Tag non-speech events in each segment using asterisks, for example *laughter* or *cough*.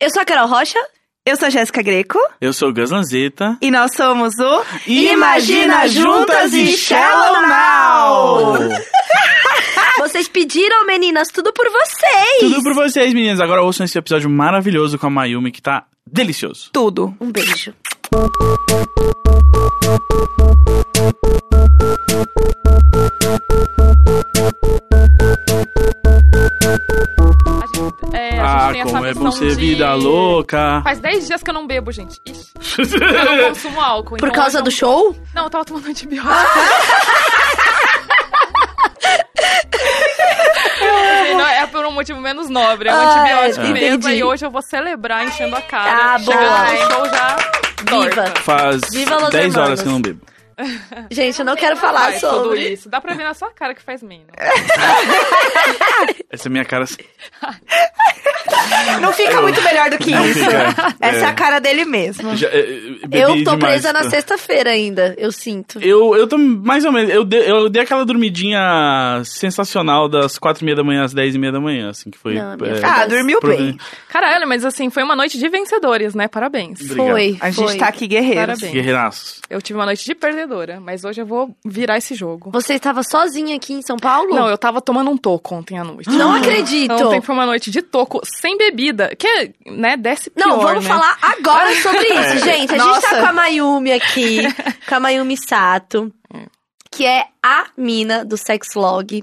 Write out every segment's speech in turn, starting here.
Eu sou a Carol Rocha. Eu sou a Jéssica Greco. Eu sou o Gus Lanzetta. E nós somos o Imagina Juntas e Shallow Now! *laughs* Vocês pediram, meninas, tudo por vocês. Tudo por vocês, meninas. Agora ouçam esse episódio maravilhoso com a Mayumi, que tá delicioso. Tudo. Um beijo. Tem essa como é bom ser de- vida louca. Faz 10 dias que eu não bebo, gente. Ixi, *laughs* eu não consumo álcool. Por então causa hoje do show? Não, eu tava tomando antibiótico. *laughs* Não, é por um motivo menos nobre, é um Ah, antibiótico mesmo. entendi. E hoje eu vou celebrar enchendo a cara. Ah, boa. Chegando no show já Viva. torta. Faz Viva Los 10 horas que eu não bebo. *laughs* Gente, eu não quero falar Faz tudo sobre. isso. Dá pra ver na sua cara que faz menos. *laughs* Essa é minha cara. Não fica muito melhor do que Não isso. fica, Essa é. é. a cara dele mesmo. Já, é, bebi Eu tô demais. presa na sexta-feira ainda, eu sinto. Eu, eu tô mais ou menos. Eu dei, eu dei aquela dormidinha sensacional das 4 e meia da manhã às 10 e meia da manhã, assim, que foi. Não, é. Ah, dormiu bem. Caralho, mas assim, foi uma noite de vencedores, né? Parabéns. Obrigado. Foi. A gente foi. tá aqui guerreiros. Parabéns. Guerreiraços. Eu tive uma noite de mas hoje eu vou virar esse jogo. Você estava sozinha aqui em São Paulo? Não, eu tava tomando um toco ontem à noite. Não acredito. Ontem foi uma noite de toco sem bebida, que, é, né, desce pior, Não, vamos né? falar agora sobre *laughs* isso, gente. A gente Nossa. tá com a Mayumi aqui, *laughs* com a Mayumi Sato, que é a mina do Sexlog.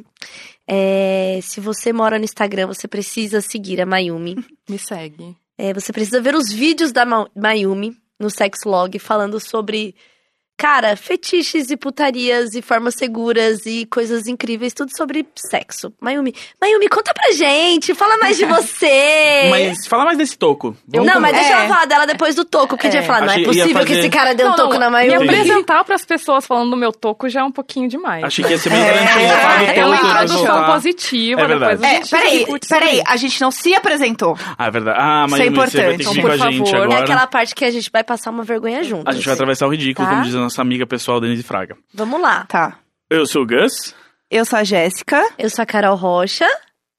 É, se você mora no Instagram, você precisa seguir a Mayumi. *laughs* Me segue. É, você precisa ver os vídeos da Ma- Mayumi no Sexlog falando sobre, cara, fetiches e putarias e formas seguras e coisas incríveis, tudo sobre sexo. Mayumi, Mayumi, conta pra gente, fala mais de *laughs* você. Mas fala mais desse toco. Vamos não, mas deixa É. ela falar dela depois do toco, que a gente É. ia falar, não é Achei- ia possível que fazer- esse cara deu um Não, toco não, na Me Mayumi. apresentar pras pessoas falando do meu toco já é um pouquinho demais. Achei que ia ser bem É, garantido. falar do é toco, é uma depois introdução positiva, É verdade. É, gente peraí, peraí, a gente não se apresentou. Ah, é verdade. Ah, Isso mas é você vai ter importante. que Então, vir por com a gente favor. É agora. aquela parte que a gente vai passar uma vergonha juntos. A gente vai atravessar o ridículo, Tá? como diz a nossa amiga pessoal, Denise Fraga. Vamos lá. Tá. Eu sou o Gus Eu sou a Jéssica. Eu sou a Carol Rocha.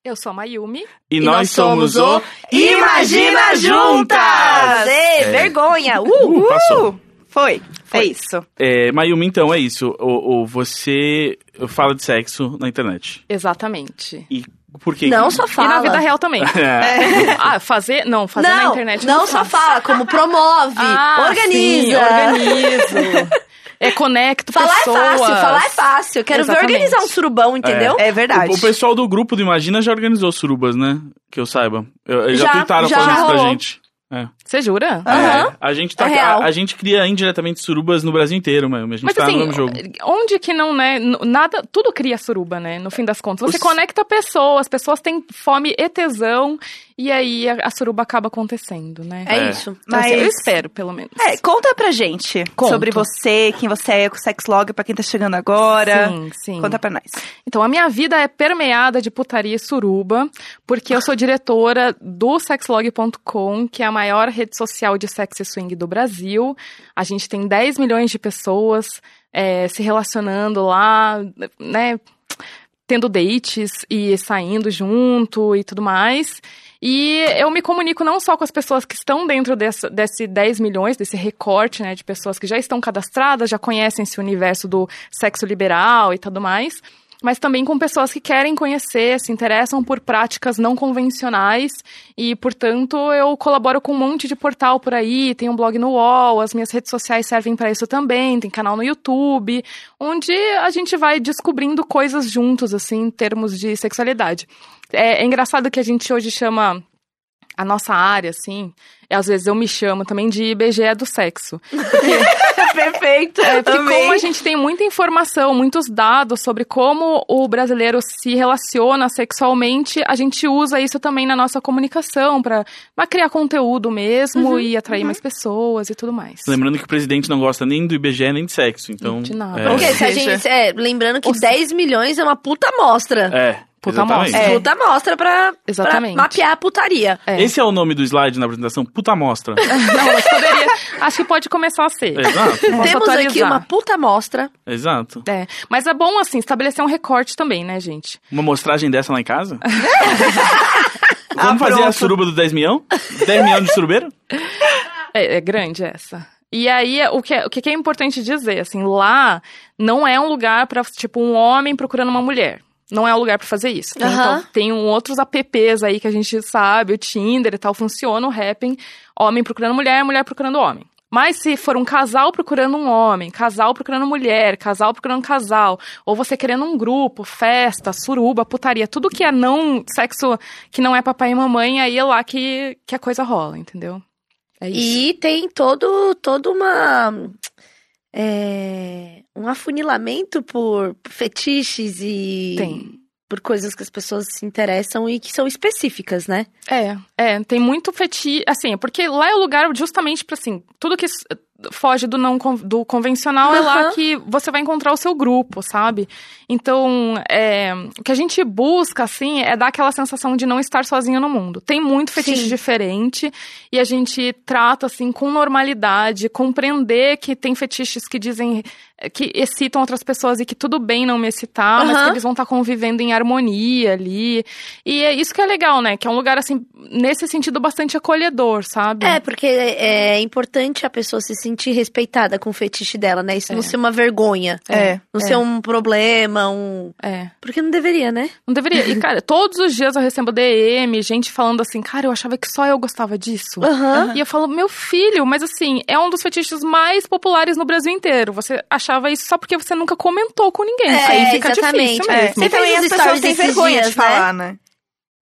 Eu sou a Mayumi. e, E nós, nós somos o Imagina Juntas! Ê, É. vergonha! Uh! Uh, passou. Foi. É isso. É, Mayumi, então, é isso. O, o- você fala de sexo na internet. Exatamente. E por que? Não só E fala. na vida real também. *laughs* É. Ah, fazer? Não, fazer não, na internet não não só fala, como promove, *laughs* Ah, organiza. sim, organizo. É, conecto Falar pessoas. é fácil, falar é fácil. Quero Exatamente. ver organizar um surubão, entendeu? É verdade. O, o pessoal do grupo do Imagina já organizou surubas, né? Que eu saiba. Eu- Eles já, Já, tentaram já fazer isso pra rolou. gente. Você jura? Aham. É, a gente tá, É real. a, a gente cria indiretamente surubas no Brasil inteiro, mas a gente Mas tá assim, no mesmo jogo. onde que não, né? Nada, tudo cria suruba, né? No fim das contas. Você Os- conecta pessoas, pessoas têm fome e tesão, e aí a, a suruba acaba acontecendo, né? É, É. isso. Então, assim, Mas- eu espero, pelo menos. É, conta pra gente Conto. sobre você, quem você é, com o Sexlog, pra quem tá chegando agora. Sim, sim. Conta pra nós. Então, a minha vida é permeada de putaria e suruba, porque eu sou diretora do sexlog.com, que é a maior rede social de sex e swing do Brasil. A gente tem 10 milhões de pessoas é, se relacionando lá, né? Tendo dates e saindo junto e tudo mais. E eu me comunico não só com as pessoas que estão dentro dessa, desse 10 milhões, desse recorte, né, de pessoas que já estão cadastradas, já conhecem esse universo do sexo liberal e tudo mais, mas também com pessoas que querem conhecer, se interessam por práticas não convencionais e, portanto, eu colaboro com um monte de portal por aí, tem um blog no UOL, as minhas redes sociais servem para isso também, tem canal no YouTube, onde a gente vai descobrindo coisas juntos, assim, em termos de sexualidade. É, é engraçado que a gente hoje chama a nossa área, assim, e às vezes eu me chamo também de IBGE do sexo. *laughs* *laughs* Perfeito. É, porque Amei. como a gente tem muita informação, muitos dados sobre como o brasileiro se relaciona sexualmente, a gente usa isso também na nossa comunicação para criar conteúdo mesmo Uhum, e atrair mais pessoas e tudo mais. Lembrando que o presidente não gosta nem do IBGE nem de sexo, então... De nada. É, Porque se a gente. É, lembrando que Ou 10 milhões é uma puta amostra. é Puta exatamente. amostra. É. Puta amostra pra, Exatamente. pra mapear a putaria. É. Esse é o nome do slide na apresentação, puta amostra. *laughs* Não, mas poderia. Acho que pode começar a ser. exato, Temos aqui atualizar. uma puta amostra. exato. É, mas é bom, assim, estabelecer um recorte também, né, gente? Uma mostragem dessa lá em casa? *laughs* Vamos fazer a suruba do 10 milhão? 10 milhão de surubeiro? É, é grande essa. E aí, o que, é, o que é importante dizer, assim, lá não é um lugar pra, tipo, um homem procurando uma mulher. Não é um lugar pra fazer isso. Tem, Aham. então, tem um outros apps aí que a gente sabe, o Tinder e tal, funciona o Happn, homem procurando mulher, mulher procurando homem. Mas se for um casal procurando um homem, casal procurando mulher, casal procurando casal, ou você querendo um grupo, festa, suruba, putaria, tudo que é não sexo, que não é papai e mamãe, aí é lá que, que a coisa rola, entendeu? É isso. E tem todo, todo uma. É, um afunilamento por fetiches e. Tem. Por coisas que as pessoas se interessam e que são específicas, né? É, é, tem muito fetiche, assim, porque lá é o lugar justamente pra, assim, tudo que foge do não do convencional é lá que você vai encontrar o seu grupo, sabe? Então, é, o que a gente busca, assim, é dar aquela sensação de não estar sozinho no mundo. Tem muito fetiche Sim. diferente e a gente trata, assim, com normalidade, compreender que tem fetiches que dizem, que excitam outras pessoas e que tudo bem não me excitar, mas Aham. que eles vão estar convivendo em harmonia ali. E é isso que é legal, né? Que é um lugar, assim, nesse sentido, bastante acolhedor, sabe? É, porque é importante a pessoa se sentir respeitada com o fetiche dela, né? Isso não É. ser uma vergonha. É. Não é. ser um problema, um. É. Porque não deveria, né? Não deveria. E, cara, todos os dias eu recebo DM, gente falando assim, cara, eu achava que só eu gostava disso. Aham. E eu falo, meu filho, mas assim, é um dos fetiches mais populares no Brasil inteiro. Você achava isso só porque você nunca comentou com ninguém. isso aí É, fica exatamente. difícil É. mesmo. E também fez as pessoas têm vergonha dias, de falar, né?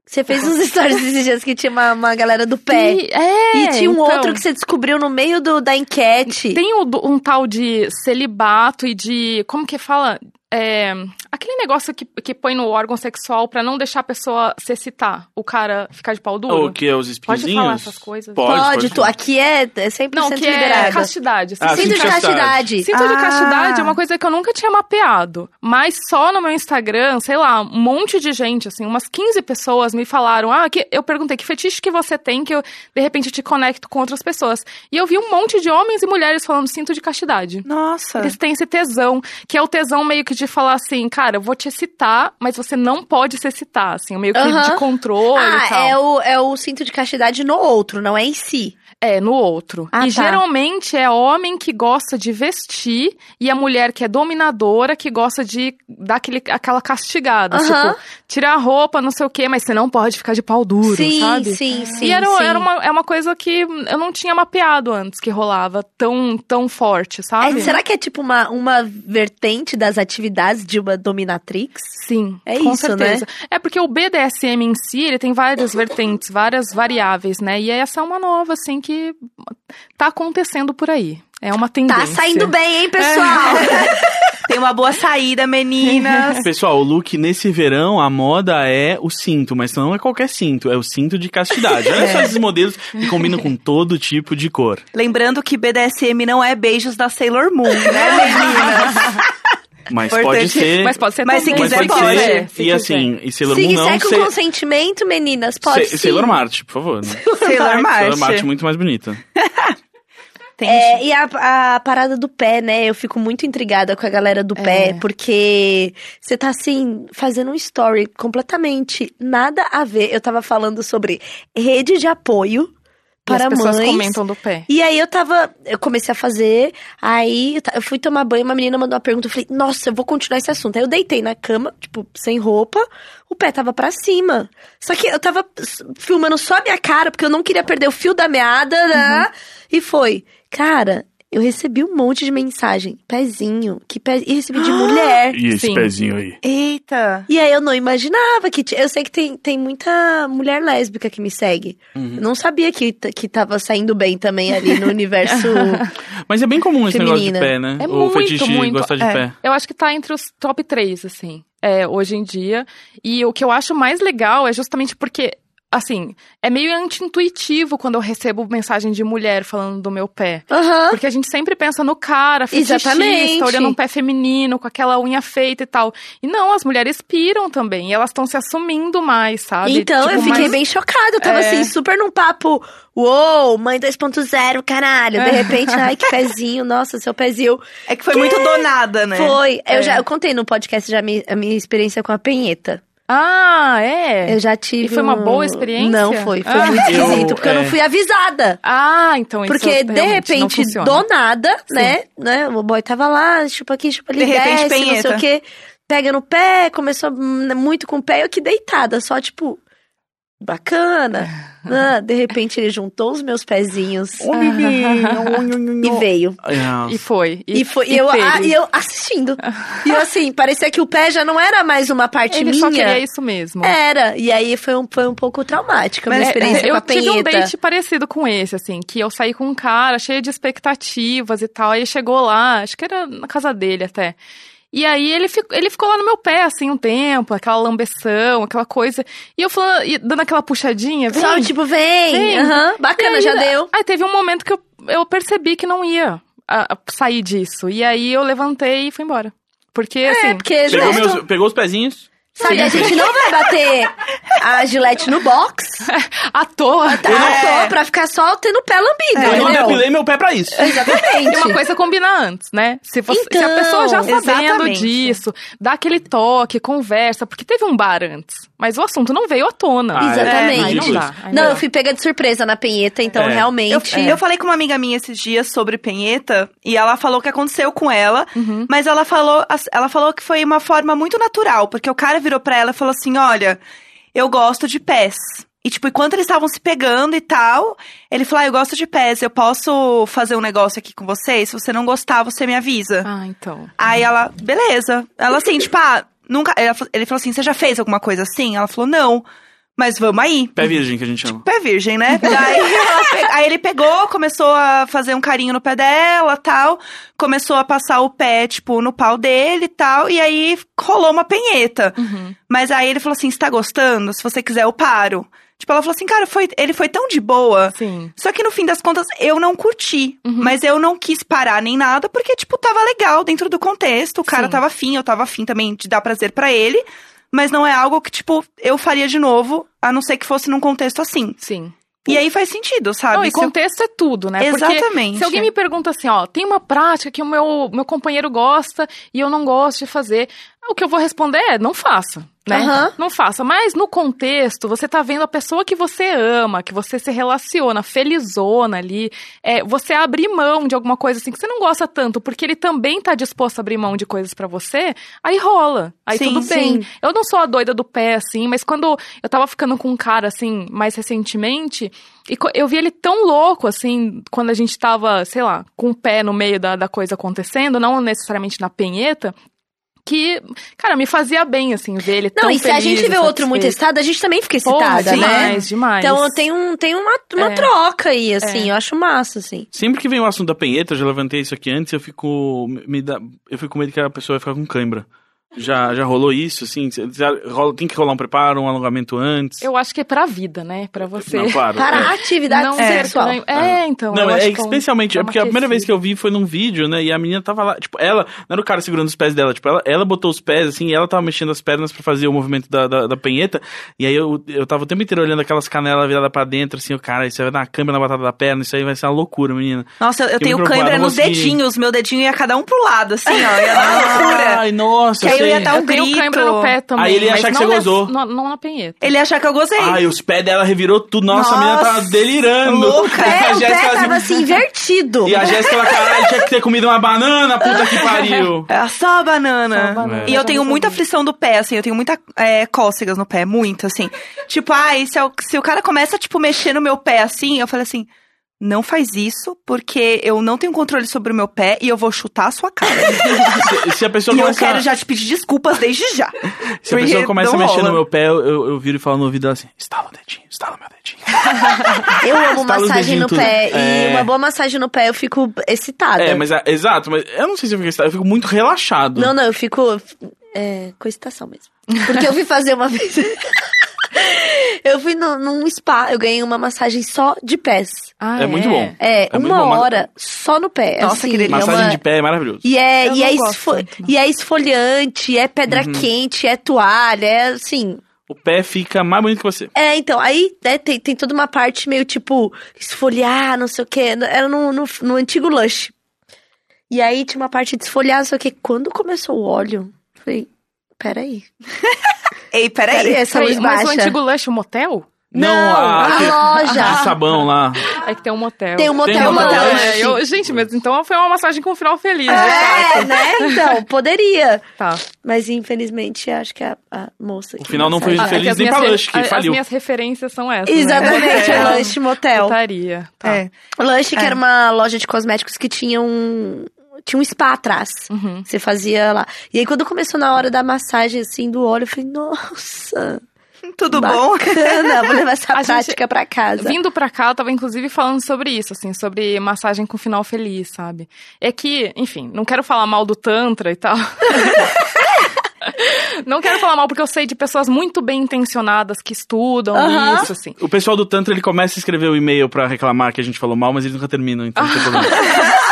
Você fez uns *laughs* stories esses dias que tinha uma, uma galera do pé. E, é, E tinha um então, outro que você descobriu no meio do, da enquete. Tem do- um tal de celibato e de. Como que fala? É, aquele negócio que, que põe no órgão sexual pra não deixar a pessoa se excitar, o cara ficar de pau duro. Ou o que? Os espinhozinhos? Pode falar essas coisas? Pode, Pode, pode tu, aqui é, é 100% Não, que é castidade. Ah, Cinto de castidade. Cinto de Ah. castidade é uma coisa que eu nunca tinha mapeado. Mas só no meu Instagram, sei lá, um monte de gente, assim, umas 15 pessoas me falaram. Ah, que, eu perguntei que fetiche que você tem que eu, de repente, te conecto com outras pessoas. E eu vi um monte de homens e mulheres falando cinto de castidade. Nossa. Eles têm esse tesão, que é o tesão meio que de falar assim, cara, eu vou te excitar, mas você não pode se excitar, assim, meio que Aham. de controle e tal. Ah, é o, é o cinto de castidade no outro, não é em si. É, no outro. Ah, e tá. geralmente é homem que gosta de vestir e a mulher que é dominadora que gosta de dar aquele, aquela castigada. Tipo, tirar a roupa, não sei o quê, mas você não pode ficar de pau duro, sim, sabe? sim, sim, e era, sim. era uma, é uma coisa que eu não tinha mapeado antes que rolava tão, tão forte, É, sabe? será que é tipo uma, uma vertente das atividades de uma dominatrix? Sim, É com isso, né? certeza. É porque o BDSM em si, ele tem várias vertentes, várias variáveis, né? E essa é uma nova, assim, que tá acontecendo por aí. É uma tendência. Tá saindo bem, hein, pessoal? *laughs* Tem uma boa saída, meninas. *laughs* Pessoal, o look nesse verão, a moda é o cinto, mas não é qualquer cinto, é o cinto de castidade. Olha *laughs* só esses modelos que combinam com todo tipo de cor. Lembrando que BDSM não é beijos da Sailor Moon, né, meninas? Mas Importante. pode ser. Mas pode ser Mas se mas quiser, pode pode. ser. se e quiser. assim, e Sailor Se Moon não quiser com ser- consentimento, meninas, pode Se- sim. Sailor Marte, por favor. Né? *laughs* Sailor Sailor Marte. Marte muito mais bonita. *laughs* É, e a, a parada do pé, né? Eu fico muito intrigada com a galera do pé, É. porque você tá assim, fazendo um story completamente nada a ver. Eu tava falando sobre rede de apoio E as para pessoas mães. comentam do pé. E aí eu tava, eu comecei a fazer, aí eu fui tomar banho, uma menina mandou uma pergunta, eu falei, nossa, eu vou continuar esse assunto. Aí eu deitei na cama, tipo, sem roupa, o pé tava pra cima. Só que eu tava filmando só a minha cara, porque eu não queria perder o fio da meada, né? E foi, cara, eu recebi um monte de mensagem, pezinho, que pé, e recebi de mulher. *gasps* E esse Sim. pezinho aí? Eita. E aí eu não imaginava que. ti- Eu sei que tem, tem muita mulher lésbica que me segue. Uhum. Eu não sabia que, t- que tava saindo bem também ali no universo. *laughs* Mas é bem comum esse negócio de Feminina. pé, né? É o muito, fetiche muito. gostar de É. pé. Eu acho que tá entre os top 3, assim, é, hoje em dia. E o que eu acho mais legal é justamente porque, assim, é meio anti-intuitivo quando eu recebo mensagem de mulher falando do meu pé. Aham. Porque a gente sempre pensa no cara, fetichista, Exatamente. olhando um pé feminino, com aquela unha feita e tal. E não, as mulheres piram também. E elas estão se assumindo mais, sabe? Então, Tipo, eu fiquei mais- bem chocada. Eu tava É. assim, super num papo. Uou, mãe 2.0, caralho. De repente, ai, que pezinho. Nossa, seu pezinho. É que foi muito donada, né? Foi. Eu É. já eu contei no podcast já a minha, a minha experiência com a penheta. Ah, é? Eu já tive. E foi uma um- boa experiência? Não foi, foi Ah. muito Eu- esquisito, porque eu não é. fui avisada. Ah, então isso Porque de repente, do nada, né, né? O boy tava lá, chupa aqui, chupa ali, De repente, desce, não sei penheta. o quê. Pega no pé, começou hum, muito com o pé, eu aqui deitada, só tipo, bacana. Ah, *laughs* de repente ele juntou os meus pezinhos *laughs* e veio. E foi. E, foi, e eu, teve. ah, e eu assistindo. E eu assim, parecia que o pé já não era mais uma parte Ele minha. só queria isso mesmo. Era. E aí foi um, foi um pouco traumática a minha Mas, experiência eu com a tive um date parecido com esse, assim, que eu saí com um cara cheio de expectativas e tal. Aí chegou lá, acho que era na casa dele até. E aí ele, fic- ele ficou lá no meu pé, assim, um tempo, aquela lambeção, aquela coisa. E eu falando, e dando aquela puxadinha, vem. Só tipo, vem. Vem. aham, bacana, aí, já deu. Aí teve um momento que eu, eu percebi que não ia a- a sair disso. E aí eu levantei e fui embora. Porque, É, assim, porque Pegou, meus, pegou os pezinhos. Sabe, a gente não vai bater a gilete no box à toa. tá, à toa pra ficar só tendo o pé lambido, Eu não entendeu? depilei meu pé pra isso. Exatamente. E uma coisa combina antes, né? Se, você, se a Então, pessoa já sabendo exatamente. disso, dá aquele toque, conversa, porque teve um bar antes. Mas o assunto não veio à tona. Ah, é. Exatamente. Aí não dá. aí Não, dá. eu fui pega de surpresa na penheta, então É. Eu, realmente. eu falei com uma amiga minha esses dias sobre penheta e ela falou o que aconteceu com ela, Uhum. mas ela falou, ela falou que foi uma forma muito natural, porque o cara virou pra ela e falou assim: "Olha, eu gosto de pés". E tipo, enquanto eles estavam se pegando e tal, ele falou: ah, "Eu gosto de pés, eu posso fazer um negócio aqui com você? Se você não gostar, você me avisa". Ah, então. Aí ela, beleza. Ela assim, tipo, ah, nunca. Ele falou assim: você já fez alguma coisa assim? Ela falou, não. Mas vamos aí. Pé virgem que a gente chama. Pé virgem, né? Daí ela pe- aí ele pegou, começou a fazer um carinho no pé dela tal. Começou a passar o pé, tipo, no pau dele e tal. E aí rolou uma penheta. Uhum. Mas aí ele falou assim: você tá gostando? Se você quiser, eu paro. Tipo, ela falou assim, cara, foi, ele foi tão de boa. Sim. Só que no fim das contas, eu não curti. Uhum. Mas eu não quis parar nem nada, porque, tipo, tava legal dentro do contexto. O cara Sim. tava afim, eu tava afim também de dar prazer pra ele. Mas não é algo que, tipo, eu faria de novo, a não ser que fosse num contexto assim. Sim. E aí faz sentido, sabe? Não, e Se eu- contexto é tudo, né? Porque Exatamente. se alguém me pergunta assim, ó, tem uma prática que o meu, meu companheiro gosta e eu não gosto de fazer, o que eu vou responder é, não faça, né? Aham. Não faça. Mas no contexto, você tá vendo a pessoa que você ama, que você se relaciona, felizona ali, é, você abrir mão de alguma coisa assim que você não gosta tanto, porque ele também tá disposto a abrir mão de coisas pra você, aí rola. Aí Sim, tudo bem. sim. Eu não sou a doida do pé, assim, mas quando eu tava ficando com um cara, assim, mais recentemente, e eu vi ele tão louco, assim, quando a gente tava, sei lá, com o pé no meio da, da coisa acontecendo, não necessariamente na penheta, que, cara, me fazia bem, assim, ver ele Não, tão e se a gente vê outro muito excitado, a gente também fica Porra, excitada, né? demais, demais. Então tem, um, tem uma, uma É. troca aí, assim, eu acho massa, assim. Sempre que vem o assunto da penheta, eu já levantei isso aqui antes, eu fico. Me dá, eu fico com medo que a pessoa vai ficar com cãibra. Já, já rolou isso, assim? rola- tem que rolar um preparo, um alongamento antes? Eu acho que é pra vida, né? Pra você. Não, claro. Para é. a atividade não ter sexual. ganho- É, então. Não, eu é um- especialmente, é uma porque a primeira vez que eu vi foi num vídeo, né? E a menina tava lá, tipo, ela, não era o cara segurando os pés dela, tipo, ela, ela botou os pés, assim, e ela tava mexendo as pernas pra fazer o movimento da, da, da penheta. E aí eu, eu tava o tempo inteiro olhando aquelas canelas viradas pra dentro, assim, o cara, isso aí vai dar uma câmera na batata da perna, isso aí vai ser uma loucura, menina. Nossa, eu, eu tenho preocupado, nos dedinhos. Meu dedinho ia cada um pro lado, assim, ó. Ia dar uma *laughs* loucura. Ai, nossa, Que. Ia dar um Eu tenho grito. cãibra no pé também. Aí ele ia achar que você nessa- gozou. Não, não na penheta. Ele ia achar que eu gozei. Ai, os pés dela revirou tudo. Nossa, a menina Nossa, tava delirando. louca. *laughs* E É, a o Jéssica, pé assim, tava assim, invertido. E a Jéssica, ela, caralho, tinha que ter comido uma banana, puta que pariu. *laughs* É só a banana. Só a banana, E eu tenho muita aflição do pé, assim, eu tenho muita é, cócegas no pé, muito, assim. tipo, ai, se, eu- se o cara começa, tipo, mexer no meu pé assim, eu falei assim. Não faz isso, porque eu não tenho controle sobre o meu pé e eu vou chutar a sua cara. *laughs* Se, se a pessoa *laughs* e eu começa, quero já te pedir desculpas desde já. *laughs* se a pessoa começa a mexer rola. no meu pé, eu, eu, eu viro e falo no ouvido dela assim, estala o dedinho, estala meu dedinho. Eu amo Estala massagem no dedinhos pé. tudo. E É. uma boa massagem no pé, eu fico excitada. É, mas é, exato, mas eu não sei se eu fico excitado, eu fico muito relaxado. Não, não, eu fico é, com excitação mesmo. Porque eu fui fazer uma vez. Eu fui no- num spa, eu ganhei uma massagem só de pés. Ah, É muito bom. É, É uma bom, mas- hora só no pé. Nossa, assim, que delícia. é Massagem uma- de pé é maravilhoso. E é, Eu e, é esfo- tanto, e é esfoliante, é pedra Uhum. quente, é toalha, é assim. O pé fica mais bonito que você. É, então, aí né, tem, tem toda uma parte meio tipo, esfoliar, não sei o quê. Era no, no, no antigo Lush. E aí tinha uma parte de esfoliar, não sei o quê. Quando começou o óleo, eu falei, peraí. Ei, peraí. Peraí, essa Peraí, luz mas o baixa. antigo lanche, o motel? Não, a aquele- loja. de sabão lá. É que tem um motel. Tem um motel, Tem um uma motel, lanche. É, eu- gente, mas então foi uma massagem com final feliz, É, né? Então, poderia. Tá. Mas infelizmente acho que a, a moça. O final não foi massagem- feliz é nem minhas pra lanche, que as- faliu. As minhas referências são essas, Exatamente, né? *laughs* é Motel, lanche motel. Putaria. Tá. É. Lanche que É. era uma loja de cosméticos que tinha um. Tinha um spa atrás. Uhum. Você fazia lá. E aí, quando começou na hora da massagem, assim, do óleo, eu falei, nossa, Tudo bom? bacana, vou levar *laughs* essa A gente- prática pra casa. Vindo pra cá, eu tava inclusive falando sobre isso, assim, sobre massagem com final feliz, sabe? É que, enfim, não quero falar mal do Tantra e tal. *laughs* não quero falar mal porque eu sei de pessoas muito bem intencionadas que estudam Aham. isso, assim. O pessoal do Tantra, ele começa a escrever o e-mail pra reclamar que a gente falou mal, mas eles nunca terminam, então não tem problema. *laughs*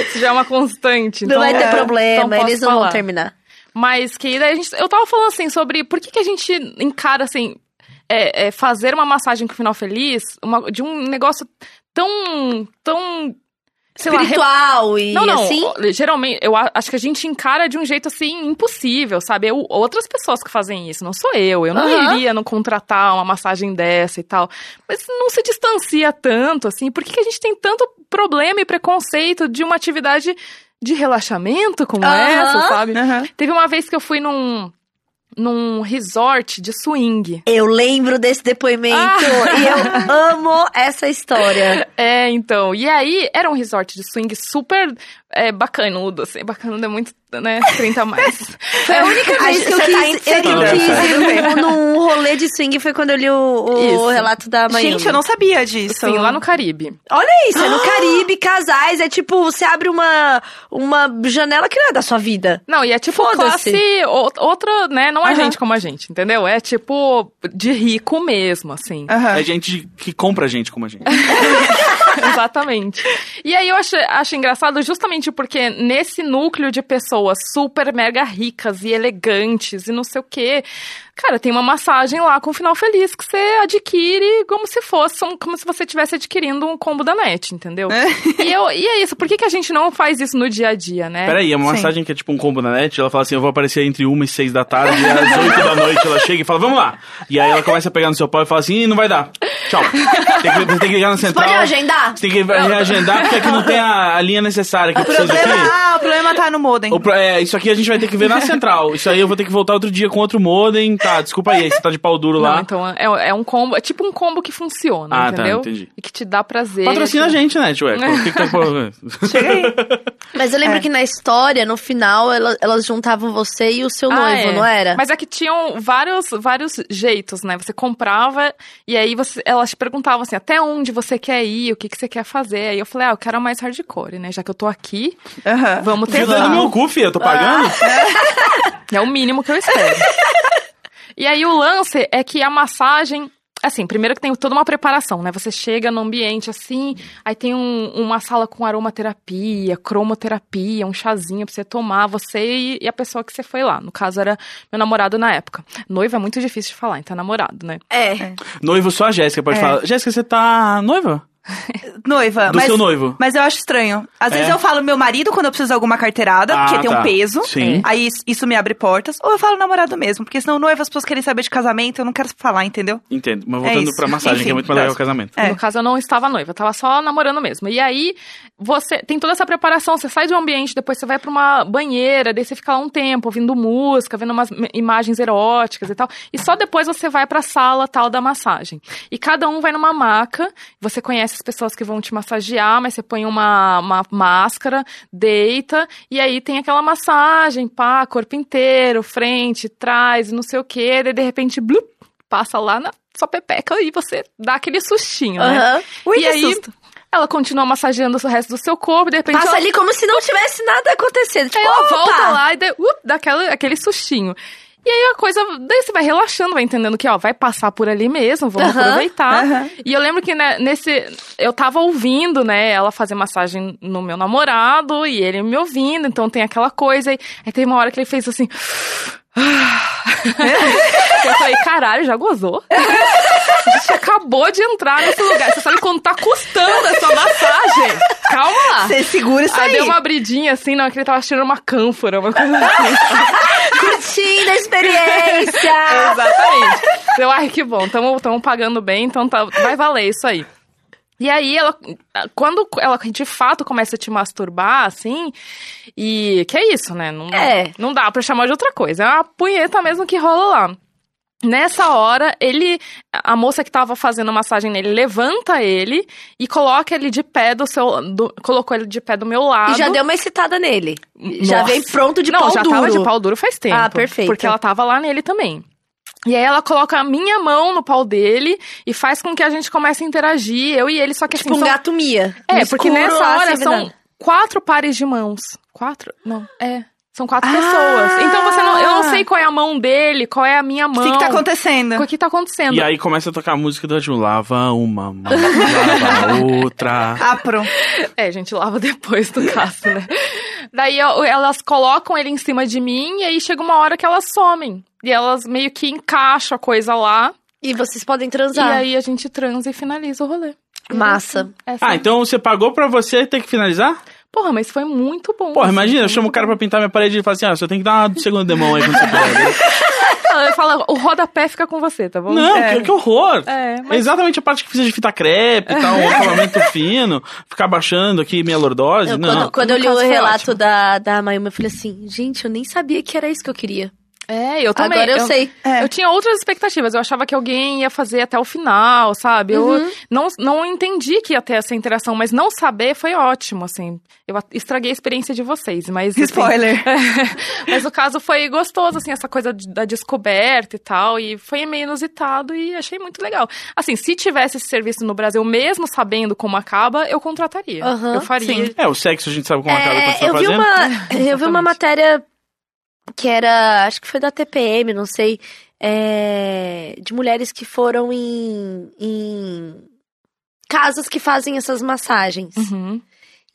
Isso já é uma constante. Não então, vai ter é, problema, então eles não vão falar. terminar. Mas que daí a gente, eu tava falando assim sobre por que, que a gente encara assim é, é, fazer uma massagem com final feliz uma- de um negócio tão tão sei lá, Espiritual e não, não. assim. Geralmente, eu acho que a gente encara de um jeito assim impossível, sabe? Eu- outras pessoas que fazem isso, não sou eu. Eu não iria não contratar uma massagem dessa e tal. Mas não se distancia tanto, assim. Por que, que a gente tem tanto problema e preconceito de uma atividade de relaxamento como essa, sabe? Teve uma vez que eu fui num, num resort de swing. Eu lembro desse depoimento Ah. e eu amo essa história. *laughs* É, então. E aí, era um resort de swing super é, bacanudo, assim. Bacanudo é muito, né? 30 a mais. Foi *laughs* a única vez que eu Você quis, tá eu quis ir num rolê de swing foi quando eu li o, o relato da Mayumi. Gente, eu não sabia disso. Sim, lá no Caribe. Olha isso, é no Caribe, casais, é tipo, você abre uma, uma janela que não é da sua vida. Não, e é tipo classe outra, né? Não é gente como a gente, entendeu? É tipo de rico mesmo, assim. É gente que compra gente como a gente. *laughs* *laughs* Exatamente. E aí eu acho, acho engraçado justamente porque nesse núcleo de pessoas super mega ricas e elegantes e não sei o quê, cara, tem uma massagem lá com final feliz que você adquire como se fosse, um- como se você estivesse adquirindo um combo da net, entendeu? E, eu, e é isso, por que, que a gente não faz isso no dia a dia, né? Peraí, é uma Sim. massagem que é tipo um combo na net, ela fala assim, eu vou aparecer entre uma e seis da tarde, e às oito da noite ela chega e fala, vamos lá. E aí ela começa a pegar no seu pau e fala assim, "Ih, não vai dar. Tchau. Tem que, você tem que ligar na central. Pode agendar? Você tem que reagendar porque aqui não tem a, a linha necessária que eu preciso problema, aqui. ah, o problema tá no modem. O pro- é, isso aqui a gente vai ter que ver na central. Isso aí eu vou ter que voltar outro dia com outro modem. Tá, *laughs* desculpa aí, aí você tá de pau duro Não, lá. então é, é um combo, é tipo um combo que funciona, Ah, tá, entendeu? entendi. E que te dá prazer. Patrocina a que- gente, né, tio? O que que tá... *laughs* Chega aí. Mas eu lembro É. que na história, no final, ela- elas juntavam você e o seu Ah, noivo, é. não era? Mas é que tinham vários, vários jeitos, né? Você comprava e aí você, elas te perguntavam assim, até onde você quer ir, o que, que você quer fazer. Aí eu falei, ah, eu quero a mais hardcore, né? Já que eu tô aqui, Aham. vamos Fica testar. dando meu cu, filha, eu tô pagando? *laughs* É o mínimo que eu espero. E aí o lance é que a massagem. Assim, primeiro que tem toda uma preparação, né? Você chega no ambiente assim, aí tem um- uma sala com aromaterapia, cromoterapia, um chazinho pra você tomar, você e, e a pessoa que você foi lá. No caso, era meu namorado na época. Noiva é muito difícil de falar, então é namorado, né? É. Noivo só a Jéssica pode É. falar. Jéssica, você tá noiva? *laughs* Noiva. Do mas, seu noivo? Mas eu acho estranho. Às É? vezes eu falo meu marido quando eu preciso de alguma carteirada, Ah, porque tem tá. um peso. Sim. Aí isso, isso me abre portas. Ou eu falo namorado mesmo, porque senão noiva as pessoas querem saber de casamento, eu não quero falar, entendeu? Entendo. Mas É voltando isso. pra massagem, que Enfim, é muito mais legal o casamento. É. No caso, eu não estava noiva, eu tava só namorando mesmo. E aí, você tem toda essa preparação, você sai de um ambiente, depois você vai pra uma banheira, daí você fica lá um tempo ouvindo música, vendo umas imagens eróticas e tal. E só depois você vai pra sala tal da massagem. E cada um vai numa maca, você conhece as pessoas que vão te massagear, mas você põe uma, uma máscara, deita, e aí tem aquela massagem, pá, corpo inteiro, frente, trás, não sei o quê, daí de repente, blup, passa lá na sua pepeca e você dá aquele sustinho, né? Aham. Ui, e aí, susto. ela continua massageando o resto do seu corpo, de repente Passa ela, ali como se não tivesse nada acontecendo. Tipo, ela opa! volta lá e dá, uh, dá aquela- aquele sustinho. E aí a coisa, daí você vai relaxando, vai entendendo que, ó, vai passar por ali mesmo, vamos Aham, aproveitar. aham. E eu lembro que né, nesse, eu tava ouvindo, né, ela fazer massagem no meu namorado e ele me ouvindo, então tem aquela coisa. Aí, aí tem uma hora que ele fez assim. *laughs* eu falei, caralho, já gozou? *laughs* A gente acabou de entrar nesse lugar. Você sabe quanto tá custando essa massagem? Calma lá. Você segura isso Aí aí. deu uma abridinha assim, não, que ele tava tirando uma cânfora, uma coisa assim. *laughs* Curtindo a experiência! Exatamente. Eu, ai, que bom, tamo, tamo pagando bem, então tá, vai valer isso aí. E aí, ela, quando ela de fato começa a te masturbar, assim, e que é isso, né? Não, É. não dá pra chamar de outra coisa. É uma punheta mesmo que rola lá. Nessa hora, ele, a moça que tava fazendo massagem nele, levanta ele e coloca ele de pé do seu, do- colocou ele de pé do meu lado. E já deu uma excitada nele. Já Nossa. vem pronto de Não, pau já duro. tava de pau duro faz tempo. Ah, perfeito. Porque ela tava lá nele também. E aí ela coloca a minha mão no pau dele e faz com que a gente comece a interagir, eu e ele, só que Tipo assim. um são- gato Mia. É, porque escuro, nessa hora sem são quatro pares de mãos. Quatro? Não, é. São quatro Ah! pessoas. Então você não. Eu não sei qual é a mão dele, qual é a minha mão. O que, que tá acontecendo? O que tá acontecendo? E aí começa a tocar a música da Ju. Lava uma mão, *laughs* lava outra. Ah, pronto. É, a gente lava depois do caso, né? Daí eu- elas colocam ele em cima de mim e aí chega uma hora que elas somem. E elas meio que encaixam a coisa lá. E vocês podem E transar. aí a gente transa e finaliza o rolê. Massa. Essa- Ah, então você pagou pra você ter que finalizar? Porra, mas foi muito bom. Porra, assim, imagina, eu chamo o cara pra pintar minha parede e ele fala assim: ah, você tem que dar uma segunda demão aí quando você. Ele *laughs* fala, o rodapé fica com você, tá bom? Não, É. que, que horror! É, É mas exatamente a parte que precisa de fita crepe e tal, um *laughs* acabamento fino, ficar baixando aqui minha lordose. Eu, não. quando quando eu li o relato ótimo. da, da Mayuma, eu falei assim, gente, eu nem sabia que era isso que eu queria. É, eu também. Agora eu, sei. É. Eu tinha outras expectativas. Eu achava que alguém ia fazer até o final, sabe? Eu Uhum. não, não entendi que ia ter essa interação, mas não saber foi ótimo, assim. Eu estraguei a experiência de vocês, mas. assim, Spoiler. *laughs* mas o caso foi gostoso, assim, essa coisa da descoberta e tal. E foi meio inusitado e achei muito legal. Assim, se tivesse esse serviço no Brasil, mesmo sabendo como acaba, eu contrataria. Aham, eu faria. sim. É, o sexo a gente sabe como acaba quando É, você tá eu vi fazendo. uma, *laughs* eu vi uma matéria que era, acho que foi da TPM, não sei, é, de mulheres que foram em, em casas que fazem essas massagens. Uhum.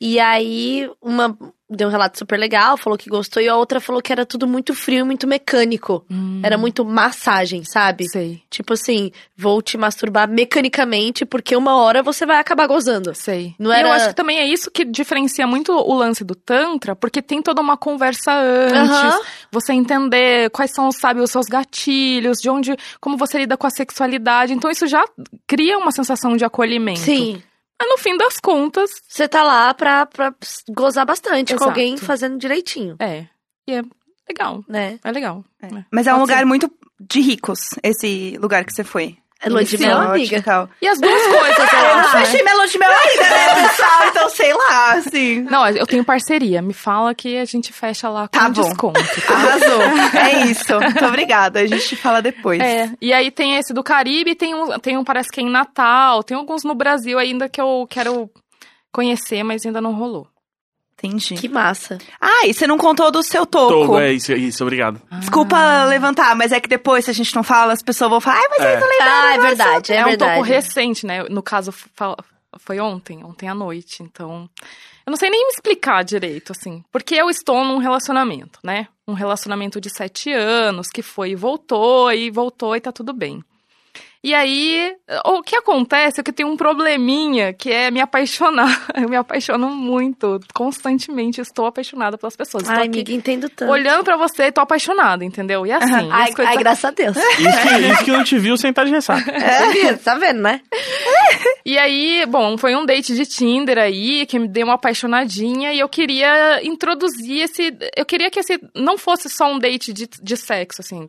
E aí, uma deu um relato super legal, falou que gostou, e a outra falou que era tudo muito frio, muito mecânico. Hum, Era muito massagem, sabe? Sei, Tipo assim, vou te masturbar mecanicamente, porque uma hora você vai acabar gozando. sei. Não E eu era- acho que também é isso que diferencia muito o lance do Tantra, porque tem toda uma conversa antes. Você entender quais são, sabe, os seus gatilhos, de onde, como você lida com a sexualidade. Então isso já cria uma sensação de acolhimento. Sim. Mas no fim das contas, Você tá lá pra, pra gozar bastante com Exato. alguém fazendo direitinho, é. E é legal. né? É legal. É. É. Mas é um Pode lugar ser. muito de ricos, esse lugar que você foi. É lua de Esse mel, amiga? e tal. E as duas coisas, eu *laughs* Eu não né? fechei minha lua de mel ainda, né, *laughs* pessoal? Então, sei lá, assim. Não, eu tenho parceria. Me fala que a gente fecha lá com Tá bom. desconto. Arrasou. *laughs* É isso. Muito obrigada. A gente fala depois. É, e aí tem esse do Caribe, tem um, tem um parece que é em Natal, tem alguns no Brasil ainda que eu quero conhecer, mas ainda não rolou. Entendi. Que massa. Ah, e você não contou do seu toco. Tô, é isso, é isso, obrigado. Desculpa levantar, mas é que depois, se a gente não fala, as pessoas vão falar, ai, mas É. Ah, é verdade, é, É, um verdade. topo recente, né? No caso, foi ontem, ontem à noite, então... Eu não sei nem me explicar direito, assim. Porque eu estou num relacionamento, né? Um relacionamento de sete anos, que foi e voltou, e voltou e tá tudo bem. E aí, o que acontece é que eu tenho um probleminha, que é me apaixonar. *laughs* Eu me apaixono muito, constantemente estou apaixonada pelas pessoas. Estou Ai, aqui amiga, entendo tanto. olhando pra você e tô apaixonada, entendeu? E assim, e Ai, as coisas ai, graças a Deus. *laughs* Isso que, isso que não te viu sentar de ressaca. *laughs* Você viu? Tá vendo, né? E aí, bom, foi um date de Tinder aí, que me deu uma apaixonadinha, e eu queria introduzir esse. Eu queria que esse não fosse só um date de, de sexo, assim.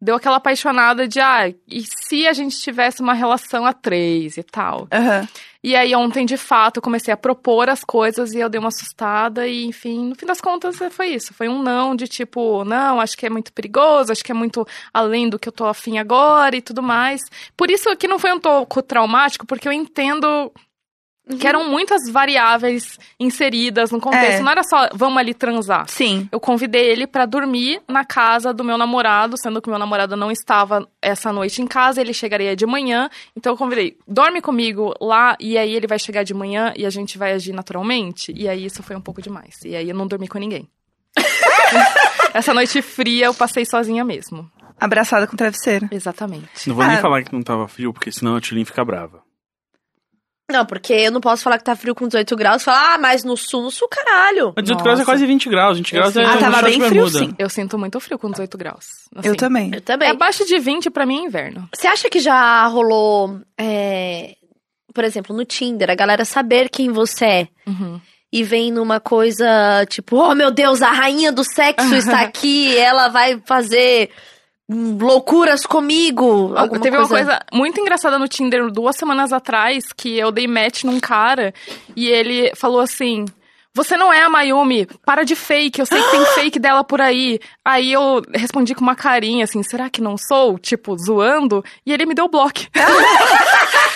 Deu aquela apaixonada de, ah, e se a gente tivesse uma relação a três e tal? Aham. E aí, ontem, de fato, eu comecei a propor as coisas e eu dei uma assustada, e enfim, no fim das contas, foi isso. Foi um não de tipo, não, acho que é muito perigoso, acho que é muito além do que eu tô afim agora e tudo mais. Por isso que não foi um toco traumático, porque eu entendo que eram muitas variáveis inseridas no contexto. É. Não era só, vamos ali transar. Sim. Eu convidei ele pra dormir na casa do meu namorado, sendo que meu namorado não estava essa noite em casa, ele chegaria de manhã. Então eu convidei, dorme comigo lá e aí ele vai chegar de manhã e a gente vai agir naturalmente. E aí isso foi um pouco demais. E aí eu não dormi com ninguém. *laughs* essa noite fria eu passei sozinha mesmo. Abraçada com travesseiro. Exatamente. Não vou nem Ah. falar que não tava frio, porque senão a Tilin fica brava. Não, porque eu não posso falar que tá frio com 18 graus e falar, ah, mas no sul, no sul, caralho. Mas 18 graus é Nossa. quase 20 graus. 20 Eu graus sei. é Ah, tava bem frio, bermuda. sim. Eu sinto muito frio com 18 graus. Eu Assim, também. Eu também. É abaixo de 20 pra mim é inverno. Você acha que já rolou, é, por exemplo, no Tinder, a galera saber quem você é Uhum. e vem numa coisa tipo, oh meu Deus, a rainha do sexo *laughs* está aqui, ela vai fazer loucuras comigo. Teve uma coisa muito engraçada no Tinder duas semanas atrás que eu dei match num cara e ele falou assim. Você não é a Mayumi, para de fake, eu sei que tem *gasps* fake dela por aí. Aí eu respondi com uma carinha assim, será que não sou? Tipo, zoando. E ele me deu bloco. *laughs*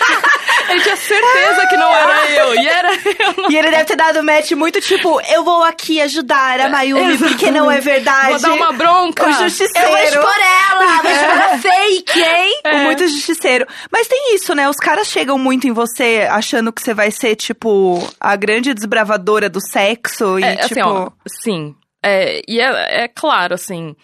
ele tinha certeza que não era eu. E era eu. E ele deve ter dado match muito tipo, eu vou aqui ajudar a Mayumi porque não é verdade. Vou dar uma bronca. O Eu vou justiceiro. expor ela, vou expor a fake, hein? O muito justiceiro. Mas tem isso, né? Os caras chegam muito em você achando que você vai ser, tipo, a grande desbravadora do sexo. E, É, tipo. assim, ó, sim. É, e é, é claro, assim,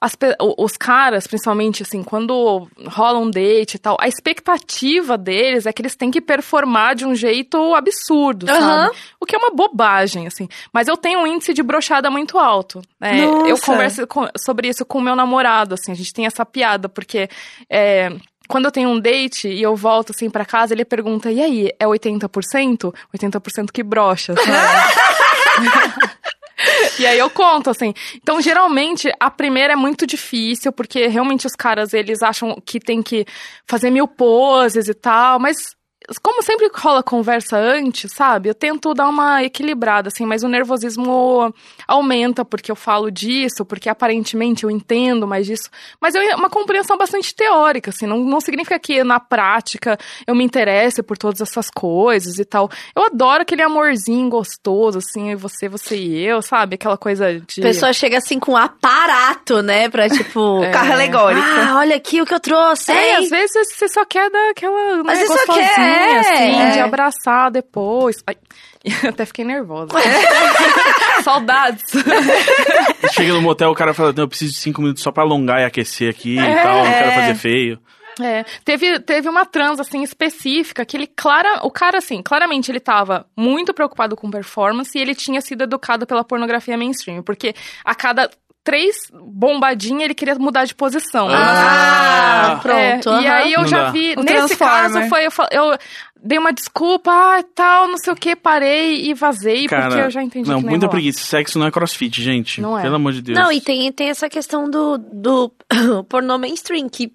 as os caras, principalmente, assim, quando rola um date e tal, a expectativa deles é que eles têm que performar de um jeito absurdo, Aham. sabe? O que é uma bobagem, assim. Mas eu tenho um índice de brochada muito alto. né? Eu converso com- sobre isso com o meu namorado, assim, a gente tem essa piada, porque... é, quando eu tenho um date e eu volto assim pra casa, ele pergunta: "E aí, é 80%? 80% que brocha". sabe? *laughs* *laughs* E aí eu conto, assim. Então, geralmente, a primeira é muito difícil, porque realmente os caras, eles acham que tem que fazer mil poses e tal, mas como sempre rola conversa antes, sabe? Eu tento dar uma equilibrada, assim, mas o nervosismo aumenta porque eu falo disso, porque aparentemente eu entendo mais disso. Mas é uma compreensão bastante teórica, assim, não, não significa que na prática eu me interesse por todas essas coisas e tal. Eu adoro aquele amorzinho gostoso, assim, você, você e eu, sabe? Aquela coisa de. A pessoa chega assim com um aparato, né? Pra tipo. *laughs* É. Carro alegórico. Ah, olha aqui o que eu trouxe, É, hein? às vezes você só quer dar aquela, né, Às vezes só gostosinha, quer, assim, é. de abraçar depois. Ai, *laughs* até fiquei nervosa. *laughs* Saudades. *laughs* Chega no motel, o cara fala, não, eu preciso de 5 minutos só pra alongar e aquecer aqui e É. tal, não quero fazer feio. É, teve, teve uma trans, assim, específica, que ele, clara, o cara, assim, claramente ele tava muito preocupado com performance e ele tinha sido educado pela pornografia mainstream, porque a cada três bombadinhas ele queria mudar de posição. Ah, Ah. pronto. É, e aí eu Não já dá. vi, O nesse caso foi, eu, eu dei uma desculpa, ah, tal, não sei o que, parei e vazei, porque Cara, eu já entendi não, que não muita preguiça. Sexo não é crossfit, gente. Não é. Pelo amor de Deus. Não, e tem, tem essa questão do, do *coughs* pornô mainstream, que,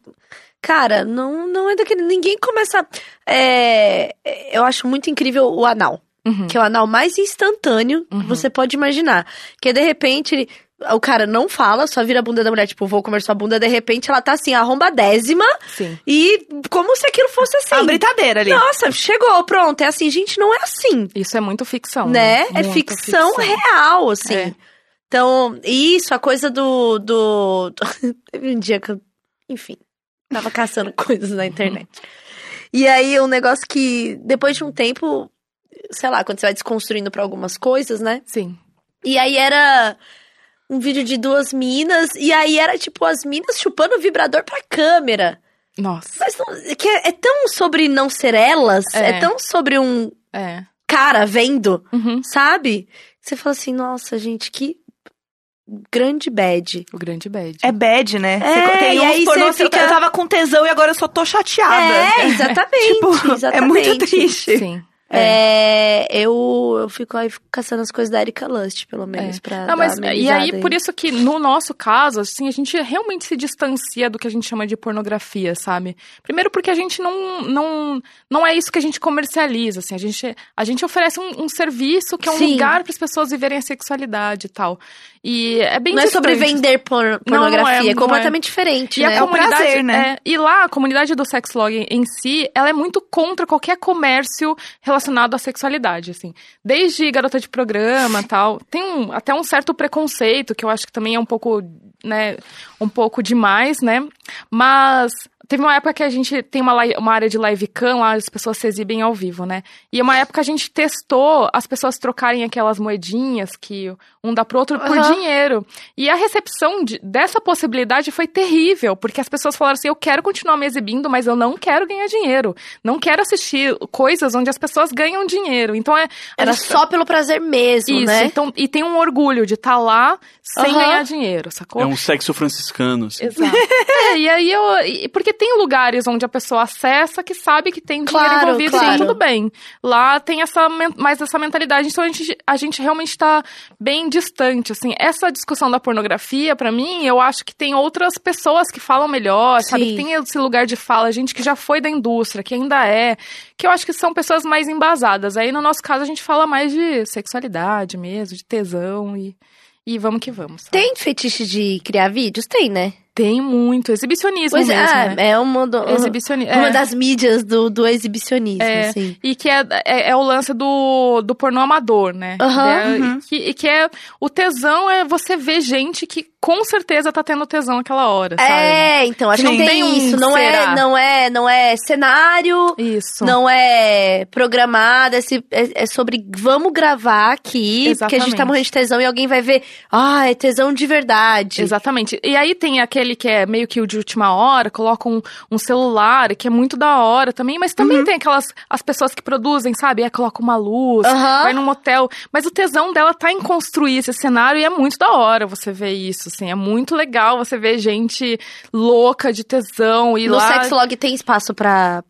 cara, não, não é daquele. Ninguém começa. é, eu acho muito incrível o anal. Uhum. Que é o anal mais instantâneo que Uhum. você pode imaginar. Que de repente. ele- O cara não fala, só vira a bunda da mulher, tipo, vou comer sua bunda, de repente ela tá assim, arromba décima, Sim. e como se aquilo fosse assim. A britadeira ali. Nossa, chegou, pronto. É assim, gente, não é assim. Isso é muito ficção. né? É Muito ficção, real, assim. É. Então, isso, a coisa do, do. *laughs* Teve um dia que eu, enfim, tava caçando *laughs* coisas na internet. E aí, um negócio que, depois de um tempo, sei lá, quando você vai desconstruindo pra algumas coisas, né? Sim. E aí era um vídeo de duas minas, e aí era tipo as minas chupando o vibrador pra câmera. Nossa. Mas não- que é, é tão sobre não ser elas, é. É. tão sobre um É. cara vendo Uhum. sabe? Você fala assim, nossa, gente, que grande bad. O grande bad. É bad, né? É, tem e uns aí pornôs eu- fica- Eu tava com tesão e agora eu só tô chateada. É, exatamente. *laughs* Tipo, exatamente. é muito triste. Sim. É, eu, eu fico aí caçando as coisas da Erika Lust, pelo menos, pra Não, mas e amenizada aí, por isso que no nosso caso, assim, a gente realmente se distancia do que a gente chama de pornografia, sabe? Primeiro porque a gente não não, não é isso que a gente comercializa, assim, a gente a gente oferece um, um serviço que é um Sim. lugar para as pessoas viverem a sexualidade e tal. E é bem Não é sobre vender por- Não, não é, pornografia, é, não completamente diferente, E né? a comunidade, prazer, né? é, e lá, a comunidade do sexlog em si, ela é muito contra qualquer comércio relacionado à sexualidade, assim. Desde garota de programa tal. Tem um- até um certo preconceito, que eu acho que também é um pouco, né, um pouco demais, né? Mas Teve uma época que a gente tem uma, uma área de live cam, lá as pessoas se exibem ao vivo, né? E uma época a gente testou as pessoas trocarem aquelas moedinhas que um dá pro outro por dinheiro. E a recepção de- dessa possibilidade foi terrível, porque as pessoas falaram assim: eu quero continuar me exibindo, mas eu não quero ganhar dinheiro. Não quero assistir coisas onde as pessoas ganham dinheiro. Então é. Era gente- só pelo prazer mesmo, Isso, né? então, e tem um orgulho de estar lá sem Aham. ganhar dinheiro, sacou? É um sexo franciscano, assim. Exato. *laughs* é, e aí eu. e- Porque tem lugares onde a pessoa acessa que sabe que tem dinheiro Claro, envolvido claro. e tudo bem. Lá tem essa, mais essa mentalidade, então a gente, a gente realmente tá bem distante, assim. Essa discussão da pornografia, pra mim, eu acho que tem outras pessoas que falam melhor, sabe? Sim. Que tem esse lugar de fala, gente que já foi da indústria, que ainda é, que eu acho que são pessoas mais embasadas. Aí, no nosso caso, a gente fala mais de sexualidade mesmo, de tesão e, e vamos que vamos. sabe? Tem fetiche de criar vídeos? Tem, né? Tem muito, exibicionismo Pois é, mesmo, ah, né? é uma, do, Exibicioni- uma é. das mídias do, do exibicionismo, É. assim. E que é, é, é o lance do, do pornô amador, né? Aham. É, Uhum. e, que, e que é o tesão é você ver gente que com certeza tá tendo tesão naquela hora, sabe? É, então, acho que Sim. tem, um isso. Não é, não, é, não é cenário, Isso. não é programado, é, é- é sobre vamos gravar aqui, porque a gente tá Exatamente. morrendo de tesão e alguém vai ver, ah, é tesão de verdade. Exatamente. E aí tem aquele que é meio que o de última hora, coloca um, um celular, que é muito da hora também, mas também Uhum. tem aquelas as pessoas que produzem, sabe? É, coloca uma luz, Aham. vai num motel. Mas o tesão dela tá em construir esse cenário e é muito da hora você ver isso, assim. É muito legal você ver gente louca de tesão e No lá... Sexlog tem espaço pra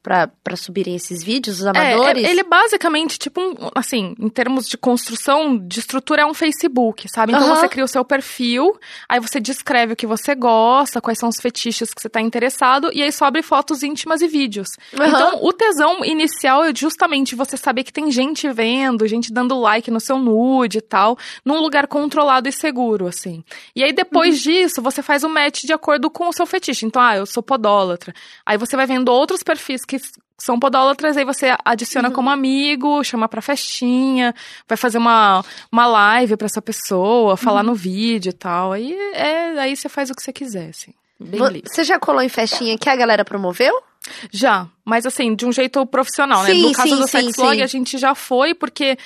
subirem esses vídeos, os É, amadores? é, ele é basicamente, tipo, um, assim, em termos de construção, de estrutura, é um Facebook, sabe? Então Aham. você cria o seu perfil, aí você descreve o que você gosta, quais são os fetiches que você tá interessado, e aí sobe fotos íntimas e vídeos. Aham. Então, o tesão inicial é justamente você saber que tem gente vendo, gente dando like no seu nude e tal, num lugar controlado e seguro, assim. E aí, depois disso, você faz o match de acordo com o seu fetiche. Então, ah, eu sou podólatra. Aí você vai vendo outros perfis que são podólatras, aí você adiciona como amigo, chama pra festinha, vai fazer uma, uma live pra essa pessoa, falar no vídeo e tal. Aí, é, aí você faz o que você quiser, assim. Bem Vo- livre. Você já colou em festinha que a galera promoveu? Já, mas assim, de um jeito profissional, né? Sim, No caso sim, do sim, Sexlog, a gente já foi porque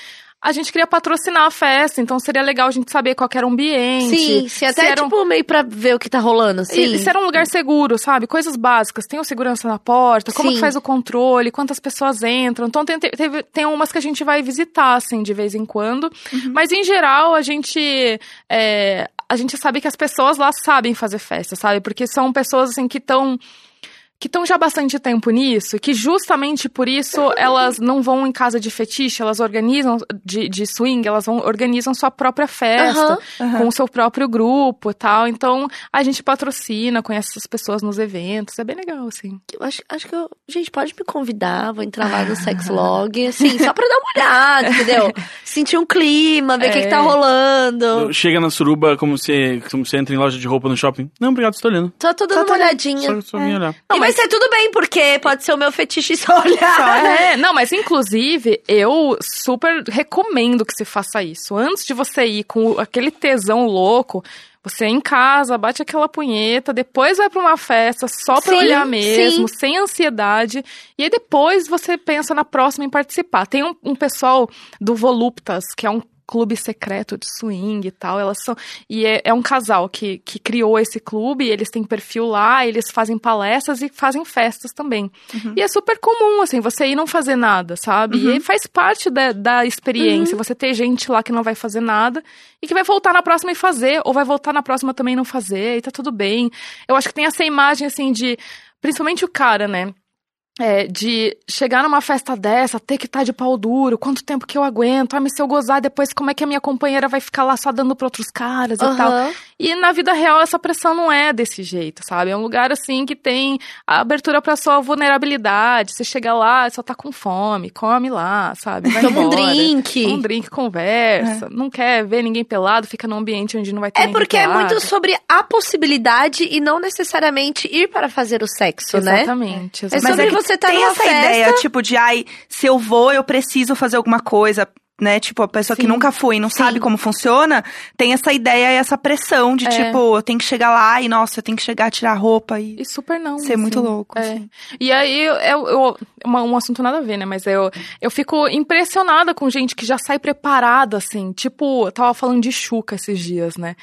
a gente queria patrocinar a festa, então seria legal a gente saber qual era o ambiente. Sim, sim, até se era um- tipo meio pra ver o que tá rolando, assim. E se era um lugar seguro, sabe? Coisas básicas. Tem o segurança na porta, como Sim. que faz o controle, quantas pessoas entram. Então tem, teve- tem umas que a gente vai visitar, assim, de vez em quando. Mas em geral, a gente. é, a gente sabe que as pessoas lá sabem fazer festa, sabe? Porque são pessoas assim que estão que estão já há bastante tempo nisso, e que justamente por isso elas não vão em casa de fetiche, elas organizam de, de swing, elas vão organizam sua própria festa Aham, aham. com o seu próprio grupo e tal. Então a gente patrocina, conhece essas pessoas nos eventos, é bem legal, assim. Eu acho, acho que eu. Gente, pode me convidar, vou entrar lá no *laughs* Sexlog, assim, só pra dar uma olhada, entendeu? *laughs* Sentir um clima, ver o que, que tá É. rolando. Chega na suruba como se, como se entra em loja de roupa no shopping. Não, obrigado, estou olhando. Só tô dando Só uma tô- olhadinha. Só, só vim olhar. e vai ser tudo bem, porque pode ser o meu fetiche só *laughs* olhar. É, não, mas inclusive eu super recomendo que você faça isso. Antes de você ir com aquele tesão louco, você é em casa, bate aquela punheta, depois vai pra uma festa só pra Sim, olhar mesmo, sem ansiedade. E aí depois você pensa na próxima em participar. Tem um, um pessoal do Voluptas, que é um clube secreto de swing e tal. Elas são. E é, é um casal que, que criou esse clube, eles têm perfil lá, eles fazem palestras e fazem festas também. E é super comum, assim, você ir não fazer nada, sabe? E aí faz parte da, da experiência. Você ter gente lá que não vai fazer nada e que vai voltar na próxima e fazer, ou vai voltar na próxima também e não fazer, e tá tudo bem. Eu acho que tem essa imagem, assim, de. Principalmente o cara, né? É, de chegar numa festa dessa, ter que estar de pau duro, quanto tempo que eu aguento, ah, mas se eu gozar depois, como é que a minha companheira vai ficar lá só dando pra outros caras e tal. E na vida real essa pressão não é desse jeito, sabe? É um lugar assim que tem a abertura pra sua vulnerabilidade. Você chega lá, só tá com fome, come lá, sabe? Vai Toma *laughs* um drink. Um drink, conversa. Não quer ver ninguém pelado, fica num ambiente onde não vai ter É porque é pelado. muito sobre a possibilidade e não necessariamente ir para fazer o sexo, né? Exatamente. É exatamente. sobre é que você tá tem numa essa festa. ideia, tipo, de ai, se eu vou, eu preciso fazer alguma coisa né, tipo, a pessoa que Sim. nunca foi e não Sim. sabe como funciona, tem essa ideia e essa pressão de, É. tipo, eu tenho que chegar lá e, nossa, eu tenho que chegar, tirar a roupa e E super não. ser muito assim. louco, É. assim. E aí, eu, eu, eu- uma- um assunto nada a ver, né? Mas eu, eu fico impressionada com gente que já sai preparada, assim. Tipo, eu tava falando de chuca esses dias, né?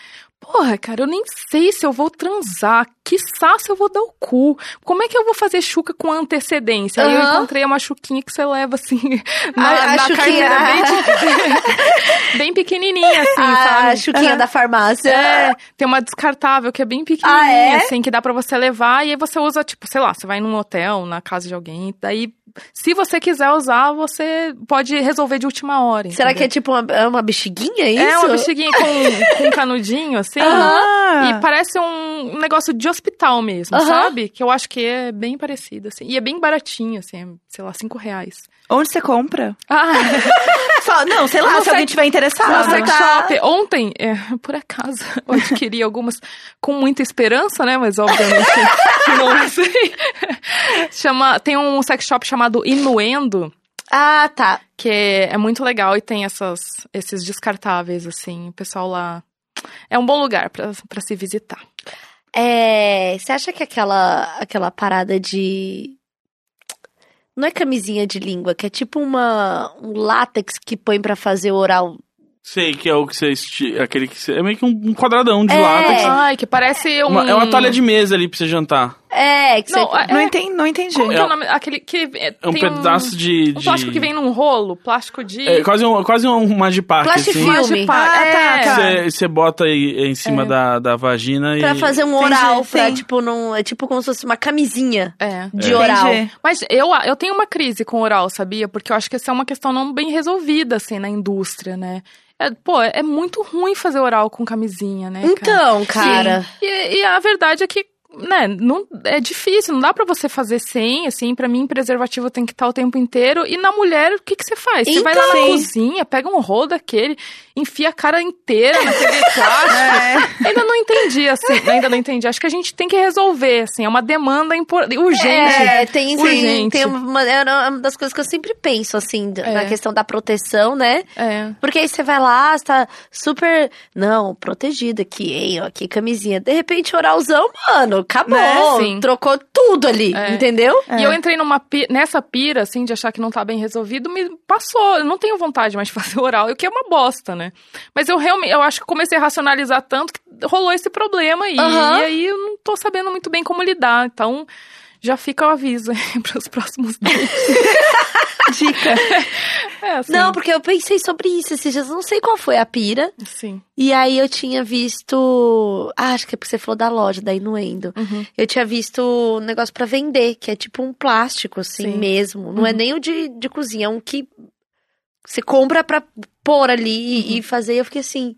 Porra, cara, eu nem sei se eu vou transar. Quiçá se eu vou dar o cu. Como é que eu vou fazer chuca com antecedência? Aí eu encontrei uma chuquinha que você leva, assim, *laughs* na, A- a na chuquinha. bem, *laughs* bem pequenininha, assim, a sabe? chuquinha da farmácia. É, tem uma descartável que é bem pequenininha, Ah, é? assim, que dá pra você levar. E aí você usa, tipo, sei lá, você vai num hotel, na casa de alguém. Daí, se você quiser usar, você pode resolver de última hora. Será que é tipo uma, é uma bexiguinha, isso? É uma bexiguinha com, *laughs* com um canudinho, assim. Ah, E parece um negócio de hospital mesmo, sabe? Que eu acho que é bem parecido, assim. E é bem baratinho, assim, é, sei lá, cinco reais. Onde você compra? Ah, *laughs* Só, não, sei lá, Não se alguém tiver no interessado. sex tá. shop. Ontem, é, por acaso, *laughs* eu adquiri algumas com muita esperança, né? Mas obviamente *laughs* não sei. Chama, tem um sex shop chamado Inuendo, Ah, tá. que é, é muito legal e tem essas, esses descartáveis, assim. O pessoal lá. É um bom lugar pra, pra se visitar. É, você acha que aquela, aquela parada de. Não é camisinha de língua, que é tipo uma, um látex que põe pra fazer oral. Sei que é o que você. esti- Aquele que você, É meio que um, um quadradão de É. látex. Ai, que parece um. Uma- é uma toalha de mesa ali pra você jantar. É, que Não, você. é- Não entendi, não entendi. Como que é É- o nome? Aquele que. É, É um pedaço de, Um de. plástico que vem num rolo, plástico de. É quase um, quase um Magipark, Plastifilme. assim. filme. Magipar- Ah, tá, é. tá. Você, você bota aí em cima É. da, da vagina Pra e. fazer um Entendi, oral, pra, sim. tipo, num, é tipo como se fosse uma camisinha É. de É. oral. Entendi. Mas eu, eu tenho uma crise com oral, sabia? Porque eu acho que essa é uma questão não bem resolvida, assim, na indústria, né? É, pô, é muito ruim fazer oral com camisinha, né? cara? Então, cara. E, e a verdade é que, né, não, é difícil, não dá pra você fazer sem, assim, pra mim preservativo tem que estar o tempo inteiro. E na mulher, o que que você faz? Você vai lá na Então. cozinha, pega um rolo daquele, enfia a cara inteira naquele *laughs* plástico. É. Ainda não entendi, assim, ainda não entendi. Acho que a gente tem que resolver, assim, é uma demanda impor- urgente. É, tem, Urgente. tem uma, é uma das coisas que eu sempre penso, assim, É. na questão da proteção, né? É. Porque aí você vai lá, você tá super. Não, protegida aqui, hein? Ó, aqui, camisinha. De repente, oralzão, mano, acabou. Né? Trocou tudo ali, É. entendeu? É. E eu entrei numa nessa pira, assim, de achar que não tá bem resolvido, me passou. Eu não tenho vontade mais de fazer oral, o que é uma bosta, né? Mas eu realmente, eu acho que comecei a racionalizar tanto que rolou esse problema aí. Aham. E aí eu não tô sabendo muito bem como lidar. Então, já fica o aviso aí *laughs* pros próximos dias. *laughs* Dica. É, assim, Não, porque eu pensei sobre isso esses dias. Não sei qual foi a pira. Sim. E aí eu tinha visto. Ah, acho que é porque você falou da loja, da Inuendo. Uhum. Eu tinha visto um negócio pra vender, que é tipo um plástico, assim Sim. mesmo. Não é Uhum. nem o de, de cozinha, é um que você compra pra pôr ali Uhum. e fazer. Eu fiquei assim.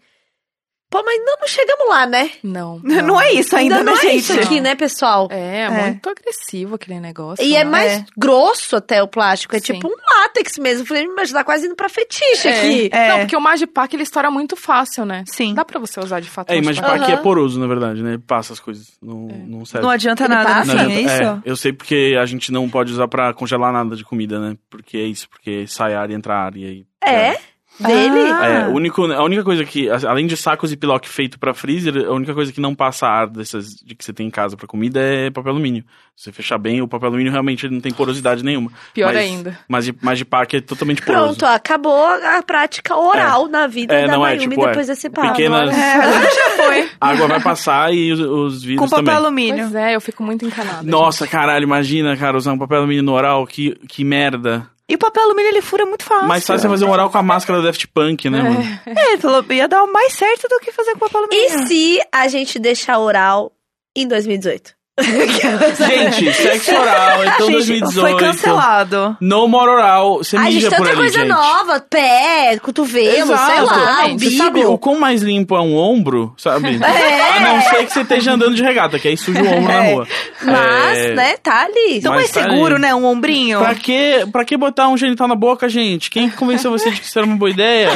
Pô, mas não, não chegamos lá, né? Não. *laughs* Não é isso ainda, Ainda não né, é gente? isso aqui, né, pessoal? É, É. muito agressivo aquele negócio. E é né? mais É. grosso até o plástico. É Sim. tipo um látex mesmo. Eu falei, mas tá quase indo pra fetiche É. aqui. É. Não, porque o Magipack ele estoura muito fácil, né? Sim. Dá pra você usar de fato. É, o mas Magipack. aqui é poroso, na verdade, né? Passa as coisas. Não, não serve. Não adianta Ele nada, passa? Não fim, é adianta- isso? é, eu sei porque a gente não pode usar pra congelar nada de comida, né? Porque é isso, porque sai ar e entra ar e aí. É? Dele? Ah. É, o único, a única coisa que, além de sacos e pilock feito pra freezer, a única coisa que não passa ar dessas de que você tem em casa pra comida é papel alumínio. Se você fechar bem, o papel alumínio realmente não tem porosidade nenhuma. Pior Mas- ainda. Mas de, mas de pack é totalmente poroso. Pronto, ó, acabou a prática oral na vida É, da não é, Mayumi tipo, é. depois desse papo. Pequenas-. É, já foi. A *laughs* água vai passar e os, os Com vidros papel também. alumínio. Pois é, eu fico muito encanada. Nossa, caralho, imagina, cara, usar um papel alumínio no oral, que, que merda. E o papel alumínio ele fura muito fácil. Mais fácil é fazer um oral com a máscara do Daft Punk, né, mano? *laughs* É, ele falou, ia dar mais certo do que fazer com papel alumínio. E se a gente deixar oral em 2018? *laughs* Gente, sexo oral, então Gente, 2018. foi cancelado. No more oral, você Ai, mija gente, por tanta ali, coisa gente. nove, pé, cotovelo, Exato. sei lá, Exatamente. Você sabe, o quão mais limpo é um ombro, sabe? *laughs* É. A não ser que você esteja andando de regata, que aí suja o ombro na É. rua. Mas, É, né, tá ali. Então mais tá seguro, aí. né? Um ombrinho. Pra que, pra que botar um genital na boca, gente? Quem convenceu você de que isso era uma boa ideia?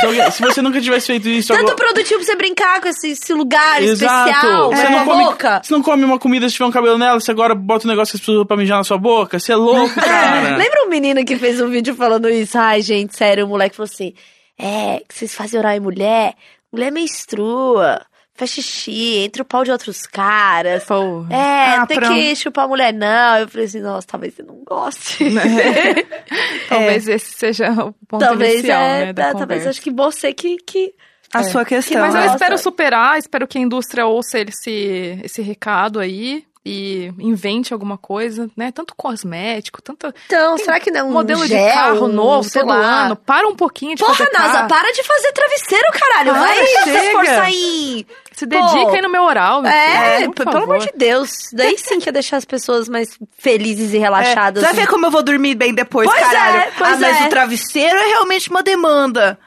Se, alguém- se você nunca tivesse feito isso Tanto agora... produtivo pra você brincar com esse, esse lugar Exato. especial, Você, na não come, boca. você não come uma comida se tiver um cabelo nela, você agora bota um negócio que as pessoas usam pra mijar na sua boca. Você é louco, *laughs* cara. Lembra um menino que fez um vídeo falando isso? Ai, gente, sério, o moleque falou assim: É, que vocês fazem oral em mulher, mulher menstrua, faz xixi, entra o pau de outros caras. Porra. É, Ah, não tem pronto. que chupar mulher, não. Eu falei assim, nossa, talvez você não goste. *laughs* Talvez esse seja o ponto talvez inicial, é, né, da tá, talvez conversa. acho que você que. que... A sua questão. Mas eu Nossa. espero superar, espero que a indústria ouça esse, esse recado aí e invente alguma coisa, né? Tanto cosmético, tanto Então, será que não é um modelo gel, de carro novo sei todo lá. ano. Para um pouquinho de Porra, fazer NASA, carro. para de fazer travesseiro, caralho. Vai se esforçar em. Se dedica aí no meu oral, meu É, filho, por pelo amor de Deus. Daí sim que ia deixar as pessoas mais felizes e É, relaxadas. você vai ver como eu vou dormir bem depois, Pois caralho. é, pois ah, mas é. o travesseiro é realmente uma demanda.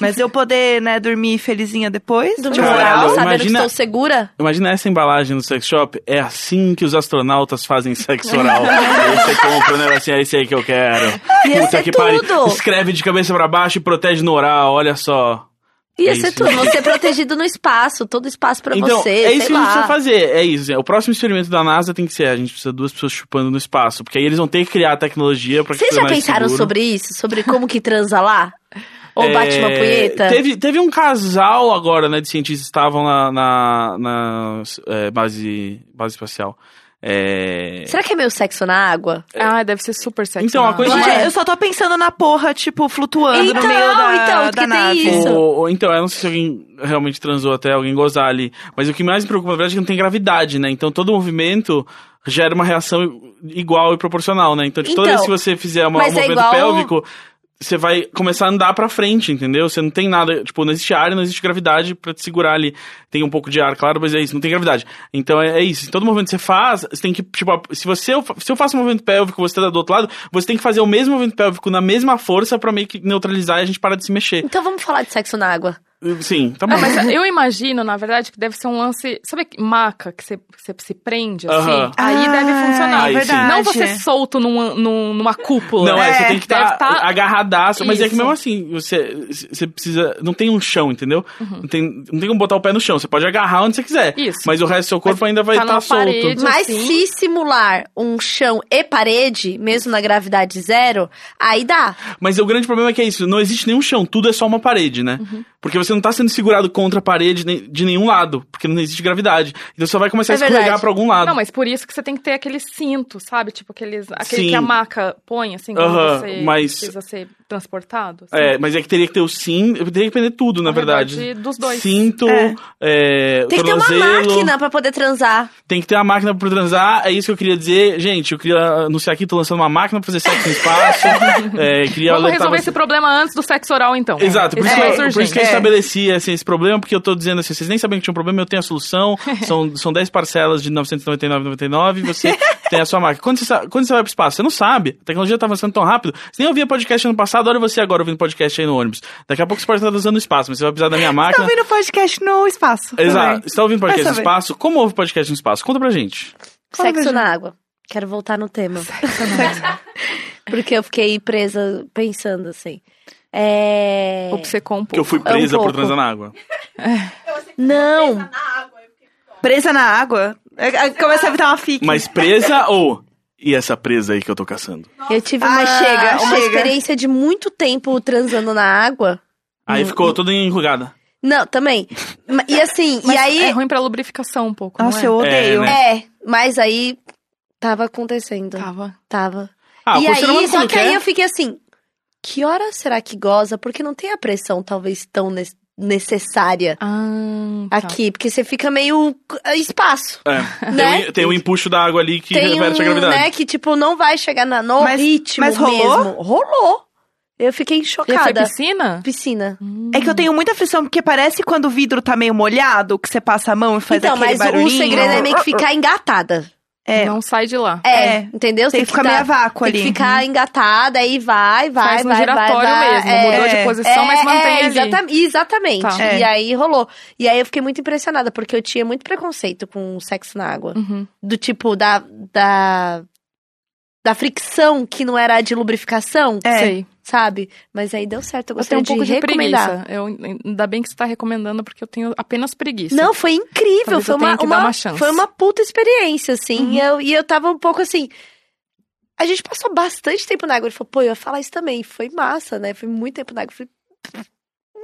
Mas eu poder, né, dormir felizinha depois. Do de meu Caralho, oral, sabendo imagina- que estou segura. Imagina essa embalagem no sex shop. É assim que os astronautas fazem sexo oral. aí você compra o negocinho, é esse aí que eu quero. Ia Puta ser que pariu. tudo. Escreve de cabeça pra baixo e protege no oral, olha só. Ia É ser isso. tudo. Você protegido no espaço, todo espaço pra então, você. é isso sei que a gente precisa lá. fazer. É isso. O próximo experimento da NASA tem que ser: a gente precisa de duas pessoas chupando no espaço. Porque aí eles vão ter que criar a tecnologia pra que Vocês já pensaram seguro. sobre isso? Sobre como que transa lá? *laughs* Ou bate uma É, punheta? Teve, teve um casal agora, né, de cientistas que estavam na, na, na, é, base, base espacial. É... Será que é meio sexo na água? Ah, deve ser super sexy. Então, a coisa- é? eu só tô pensando na porra, tipo, flutuando Então, no meio da, então, da porque tem nave. isso. O- o- então, eu não sei se alguém realmente transou até alguém gozar ali. Mas o que mais me preocupa, na verdade, é que não tem gravidade, né? Então todo movimento gera uma reação igual e proporcional, né? Então, de toda Então, vez que você fizer uma, um é movimento igual- pélvico, você vai começar a andar pra frente, entendeu? Você não tem nada, tipo, não existe ar não existe gravidade pra te segurar ali. Tem um pouco de ar, claro, mas é isso, não tem gravidade. Então é, é isso. Todo movimento que você faz, você tem que, tipo, se você se eu faço um movimento pélvico, você tá do outro lado, você tem que fazer o mesmo movimento pélvico na mesma força pra meio que neutralizar e a gente parar de se mexer. Então vamos falar de sexo na água. Sim, tá bom. Ah, mas eu imagino, na verdade, que deve ser um lance. Sabe que maca que você, você se prende assim? Aham. Aí Ah, deve funcionar. Aí verdade. Não você solto num, num- numa cúpula. Não, é, você É, tem que estar tá- agarradaço, mas é que Isso. mesmo assim, você, você precisa. Não tem um chão, entendeu? Uhum. Não, tem, não tem como botar o pé no chão. Você pode agarrar onde você quiser. Isso. Mas o resto do seu corpo ainda vai tá estar numa solto. parede. Mas assim. se simular um chão e parede, mesmo na gravidade zero, aí dá. Mas o grande problema é que é isso: não existe nenhum chão, tudo é só uma parede, né? Uhum. Porque você não tá sendo segurado contra a parede de nenhum lado, porque não existe gravidade. Então você vai começar É a escorregar verdade. pra algum lado. Não, mas por isso que você tem que ter aquele cinto, sabe? Tipo aqueles, aquele Sim. que a maca põe, assim, quando Aham, você mas- precisa ser transportado. assim. É, mas é que teria que ter o sim, teria que depender tudo, na verdade. de- dos dois. Cinto, É. é, Tem que ter uma máquina pra poder transar. Tem que ter uma máquina pra transar, é isso que eu queria dizer. Gente, eu queria anunciar aqui, tô lançando uma máquina pra fazer sexo no espaço. *laughs* é, queria Vamos resolver você- esse problema antes do sexo oral, então. Exato, por Esse isso, é que, mais eu- por isso que eu urgente. Estabeleci assim, esse problema, porque eu tô dizendo assim, vocês nem sabiam que tinha um problema, eu tenho a solução, *laughs* são, são 10 parcelas de 999,99 e você *laughs* tem a sua máquina. Quando você, quando você vai pro espaço, você não sabe, a tecnologia tá avançando tão rápido, você nem ouvia podcast ano passado, olha você agora ouvindo podcast aí no ônibus. Daqui a pouco você pode estar usando no espaço, mas você vai precisar da minha Tá máquina. ouvindo podcast no espaço. Exato, também. você tá ouvindo podcast no espaço? Como ouve podcast no espaço? Conta pra gente. Sexo na água. Quero voltar no tema. *laughs* Porque eu fiquei presa pensando assim. É. Obcecou um Porque eu pouco. fui É um presa por pouco. transar na água. Não. Presa na água. É, é, Começa a evitar uma fique. Mas presa ou... E essa presa aí que eu tô caçando? Eu tive Ah, uma, chega, uma chega. experiência de muito tempo transando na água. Aí ficou toda enrugada. Não, também. E assim, *laughs* Mas e aí. é ruim pra lubrificação um pouco, Nossa, não é? eu odeio. É, né? É, mas aí tava acontecendo. Tava. Tava. Ah, e aí, só que aí eu fiquei assim, que hora será que goza? Porque não tem a pressão talvez tão ne- necessária Ah, tá. aqui, porque você fica meio ah, espaço, É. né? Tem, um- tem um empuxo da água ali que tem reverte a um, gravidade. né, que tipo não vai chegar na, no Mas- ritmo mas rolou? mesmo. Rolou. Eu fiquei E foi chocada. piscina? Piscina. É que eu tenho muita aflição, porque parece quando o vidro tá meio molhado, que você passa a mão e faz então, aquele mas o barulhinho. segredo é meio que ficar engatada. É, Não sai de lá. É, É. entendeu? tem que ficar meio vácuo Tem ali. que ficar engatada, aí vai, vai, Faz no vai, giratório vai, vai. mesmo. É, Mudou de é, posição, mas mantém é, ali. exata- exatamente. Tá. É. E aí rolou. E aí eu fiquei muito impressionada, porque eu tinha muito preconceito com sexo na água. Uhum. Do tipo, da. da da fricção que não era a de lubrificação, É. Sei. Sabe? Mas aí deu certo, eu Eu tenho gostaria um pouco de, recomendar. preguiça. Eu, ainda bem que você tá recomendando, porque eu tenho apenas preguiça. Não, foi incrível. Talvez Foi uma, uma- uma chance. foi uma puta experiência, assim. Uhum. E, eu, e eu tava um pouco assim. A gente passou bastante tempo na água. Ele falou, pô, eu ia falar isso também. Foi massa, né? Foi muito tempo na água. Eu Falei,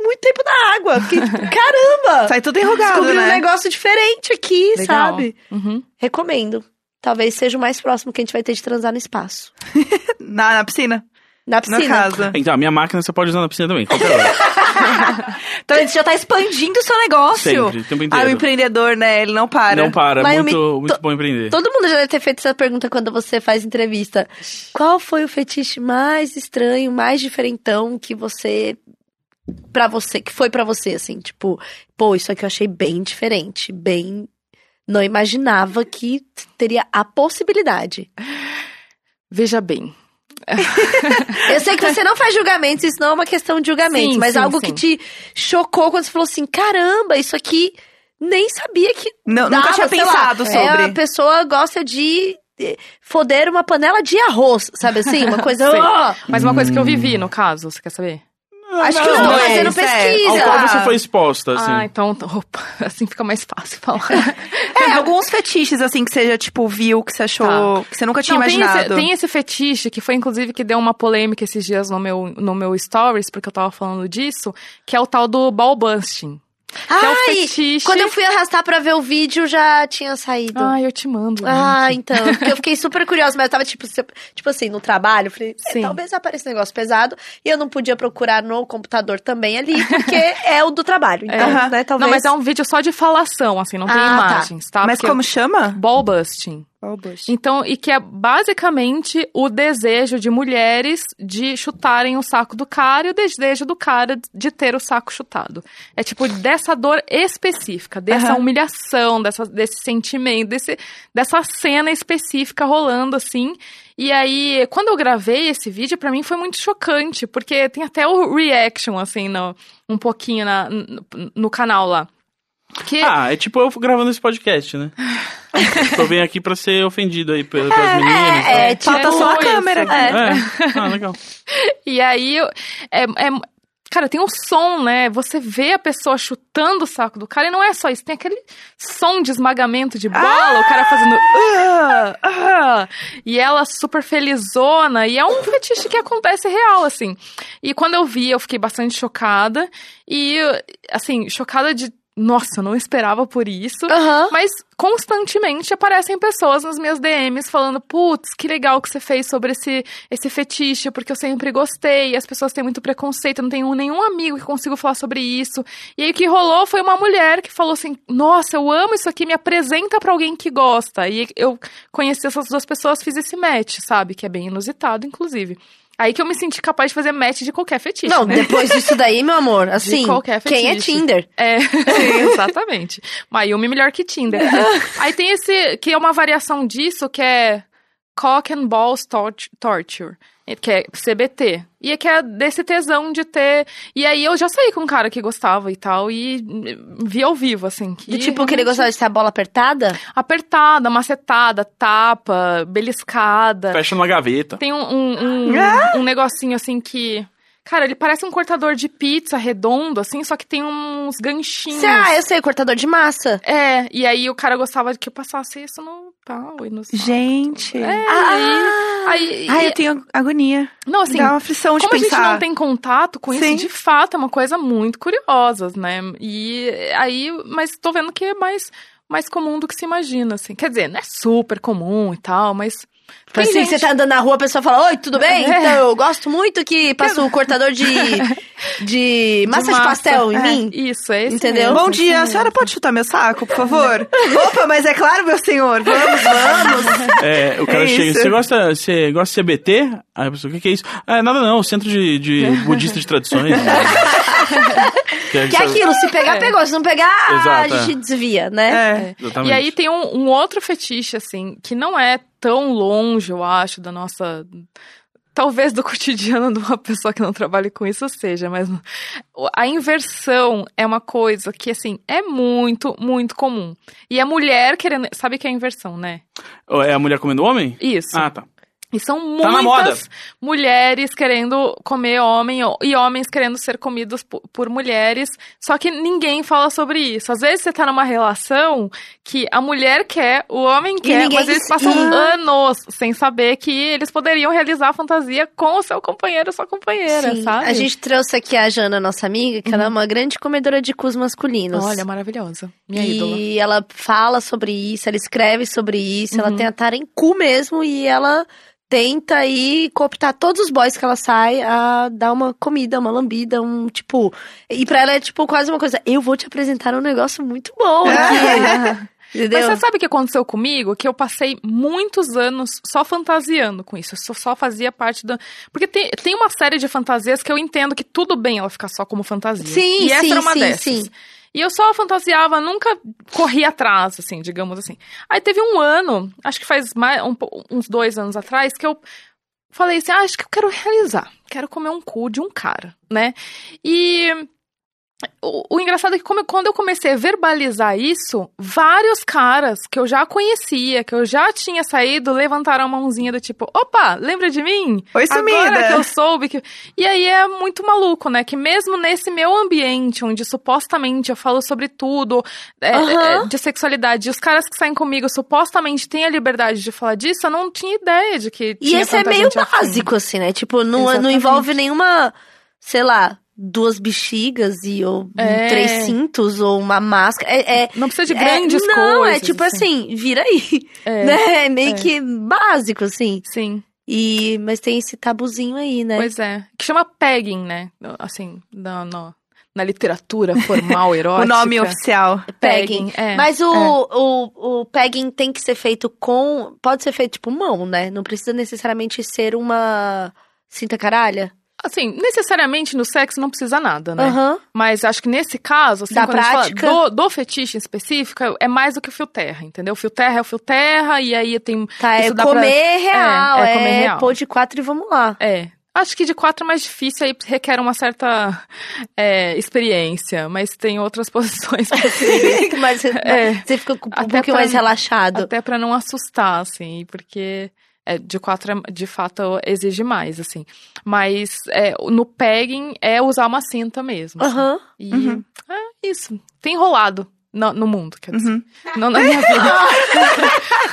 muito tempo na água. Fiquei, *laughs* caramba! Sai tudo enrugado, Descobri um né? negócio diferente aqui, Legal. sabe? Uhum. Recomendo. Talvez seja o mais próximo que a gente vai ter de transar no espaço. *laughs* Na, na piscina? Na Na piscina. casa. Então, a minha máquina você pode usar na piscina também, qualquer hora. *laughs* Então a gente já tá expandindo o seu negócio. Sempre, o tempo Ah, o inteiro. empreendedor, né? Ele não para. Não para, é Mas muito, me- muito to- bom empreender. Todo mundo já deve ter feito essa pergunta quando você faz entrevista. Qual foi o fetiche mais estranho, mais diferentão que você Pra você, que foi pra você assim, tipo, pô, isso aqui eu achei bem diferente, bem não imaginava que teria a possibilidade. Veja bem. *laughs* Eu sei que você não faz julgamentos, isso não é uma questão de julgamento, Sim, mas sim, algo sim. que te chocou quando você falou assim, caramba, isso aqui nem sabia que Não, dava, nunca tinha sei lá, pensado é, sobre. a pessoa gosta de eh, foder uma panela de arroz, sabe assim? Uma coisa. *laughs* "Oh!" Mas uma coisa que eu vivi, no caso, você quer saber? Acho que não, não, tô fazendo é, pesquisa. Ao qual você foi exposta, assim. Ah, então, opa, *laughs* assim fica mais fácil falar. *laughs* É, alguns fetiches, assim, que você já, tipo, viu, que você achou, que você nunca tinha Não, tem, imaginado. esse, tem esse fetiche, que foi inclusive que deu uma polêmica esses dias no meu, no meu stories, porque eu tava falando disso, que é o tal do ball busting. Que é o Ai, fetiche. quando eu fui arrastar pra ver o vídeo, já tinha saído. Ai, eu te mando. Ah, link. então. Porque eu fiquei super curiosa, mas eu tava, tipo, tipo assim, no trabalho. eu Falei, é, Sim. talvez apareça um negócio pesado. E eu não podia procurar no computador também ali, porque é o do trabalho. *laughs* Então, Aham. né, talvez. Não, mas é um vídeo só de falação, assim, não tem Ah, tá. imagens, tá? Mas Porque- como chama? Ball busting. Então, e que é basicamente o desejo de mulheres de chutarem o saco do cara e o desejo do cara de ter o saco chutado. É tipo dessa dor específica, dessa Aham. humilhação, dessa, desse sentimento, desse, dessa cena específica rolando assim. E aí, quando eu gravei esse vídeo, pra mim foi muito chocante, porque tem até o reaction, assim, no, um pouquinho na, no, no canal lá. Que, Ah, é tipo eu gravando esse podcast, né? *laughs* tipo, eu venho aqui pra ser ofendido aí pelas, pelas meninas. é, então. Falta tipo só a câmera. É. É. Ah, legal. *laughs* E aí, eu- é, é- cara, tem um som, né? Você vê a pessoa chutando o saco do cara e não é só isso, tem aquele som de esmagamento de bola, o cara fazendo. "Ah, ah", e ela super felizona, e é um fetiche que acontece real, assim. E quando eu vi, eu fiquei bastante chocada, e, assim, chocada de. Nossa, eu não esperava por isso. Aham. Mas constantemente aparecem pessoas nas minhas DMs falando: putz, que legal que você fez sobre esse, esse fetiche, porque eu sempre gostei. As pessoas têm muito preconceito, eu não tenho nenhum amigo que consiga falar sobre isso. E aí o que rolou foi uma mulher que falou assim: nossa, eu amo isso aqui, me apresenta pra alguém que gosta. E eu conheci essas duas pessoas, fiz esse match, sabe? Que é bem inusitado, inclusive. Aí que eu me senti capaz de fazer match de qualquer fetiche. Não, né? depois disso daí, meu amor, assim, qualquer quem é fetiche. Tinder? É, *laughs* exatamente. Mayumi melhor que Tinder. *laughs* Aí tem esse, que é uma variação disso, que é Cock and Balls Tort- Torture, que é CBT. E é que é desse tesão de ter... E aí eu já saí com um cara que gostava e tal, e vi ao vivo, assim. Que Do tipo que ele realmente- gostava de ter a bola apertada? Apertada, macetada, tapa, beliscada. Fecha numa gaveta. Tem um, um, um, Ah! um negocinho assim que. Cara, ele parece um cortador de pizza redondo, assim, só que tem uns ganchinhos. Ah, eu sei, cortador de massa. É, e aí o cara gostava de que eu passasse isso no pau e no saco. Gente. É, Ah! aí. Ai, e- eu tenho agonia. Não, assim, Dá uma aflição de como a pensar. gente não tem contato com Sim. isso, de fato, é uma coisa muito curiosa, né? E aí, mas tô vendo que é mais, mais comum do que se imagina, assim. Quer dizer, não é super comum e tal, mas. Tipo assim, gente- você tá andando na rua, a pessoa fala, oi, tudo bem? É. Então, eu gosto muito que passa o cortador *laughs* de, de massa de, massa. pastel em É. mim. Isso, é esse Entendeu? mesmo, Bom dia, a senhora pode chutar meu saco, por favor? *laughs* Opa, mas é claro, meu senhor. Vamos, vamos. *laughs* É, o cara É chega, isso. você gosta, você gosta de CBT? Aí a pessoa, o que, que é isso? Ah, nada não, Centro de, de Budista de Tradições. que é, Que é aquilo, se pegar, É. pegou. Se não pegar, Exato, a gente desvia, né? É. E aí tem um, um outro fetiche, assim, que não é tão longe, eu acho, da nossa. Talvez do *laughs* cotidiano de uma pessoa que não trabalhe com isso seja, mas a inversão é uma coisa que, assim, é muito, muito comum. E a mulher querendo. Sabe o que é inversão, né? É a mulher comendo o homem? Isso. Ah, tá. E são Tá muitas mulheres querendo comer homem e homens querendo ser comidos por, por mulheres. Só que ninguém fala sobre isso. Às vezes você tá numa relação que a mulher quer, o homem quer, mas eles se- passam e- anos sem saber que eles poderiam realizar a fantasia com o seu companheiro ou sua companheira, Sim. sabe? A gente trouxe aqui a Jana, nossa amiga, que ela é uma grande comedora de cus masculinos. Olha, maravilhosa. Minha e ídola. ela fala sobre isso, ela escreve sobre isso, Uhum. ela tem a tara em cu mesmo e ela tenta aí cooptar todos os boys que ela sai a dar uma comida, uma lambida, um tipo. E pra ela é tipo quase uma coisa, eu vou te apresentar um negócio muito bom aqui. *laughs* Entendeu? Mas você sabe o que aconteceu comigo? Que eu passei muitos anos só fantasiando com isso. Eu só, fazia parte da. Porque tem, tem uma série de fantasias que eu entendo que tudo bem ela ficar só como fantasia. Sim, e essa sim, era uma sim, dessas. sim. E eu só fantasiava, nunca corri atrás, assim, digamos assim. Aí teve um ano, acho que faz mais, um uns dois anos atrás, que eu falei assim: ah, acho que eu quero realizar. Quero comer um cu de um cara, né? E o, o engraçado é que como- quando eu comecei a verbalizar isso, vários caras que eu já conhecia, que eu já tinha saído, levantaram a mãozinha do tipo, opa, lembra de mim? Oi, sumida. Agora que eu soube que... E aí é muito maluco, né? Que mesmo nesse meu ambiente, onde supostamente eu falo sobre tudo, é, é, de sexualidade, e os caras que saem comigo supostamente têm a liberdade de falar disso, eu não tinha ideia de que E esse é meio básico, assim, né? Tipo, não, não Exatamente. envolve nenhuma, sei lá, duas bexigas e ou É. três cintos ou uma máscara. É, é- Não precisa de é- grandes não, coisas. é tipo assim, vira aí. É, *laughs* né? É meio é. que básico, assim. Sim. E, mas tem esse tabuzinho aí, né? Pois é. Que chama pegging, né? Assim, na, na, na literatura formal, *laughs* erótica. O nome oficial. Pegging. É, Mas o, é. o, o pegging tem que ser feito com. Pode ser feito tipo mão, né? Não precisa necessariamente ser uma cinta caralha. Assim, necessariamente no sexo não precisa nada, né? Aham. Mas acho que nesse caso, assim, Da quando a gente prática. fala do, do fetiche em específico, é mais do que o fio terra, entendeu? O fio terra é o fio terra, e aí tem. Tá, é dá pra- comer real. é É, comer real. pôr de quatro e vamos lá. É. Acho que de quatro é mais difícil, aí requer uma certa é, experiência, mas tem outras *laughs* posições *laughs* mas você, É. você fica um Até pouquinho pra- mais relaxado. Até pra não assustar, assim, porque é, de quatro, é- de fato, exige mais, assim. Mas é, no pegging é usar uma cinta mesmo. assim. Aham. E Uhum. é isso. Tem rolado no, no mundo, quer dizer. Uhum. Não na minha vida.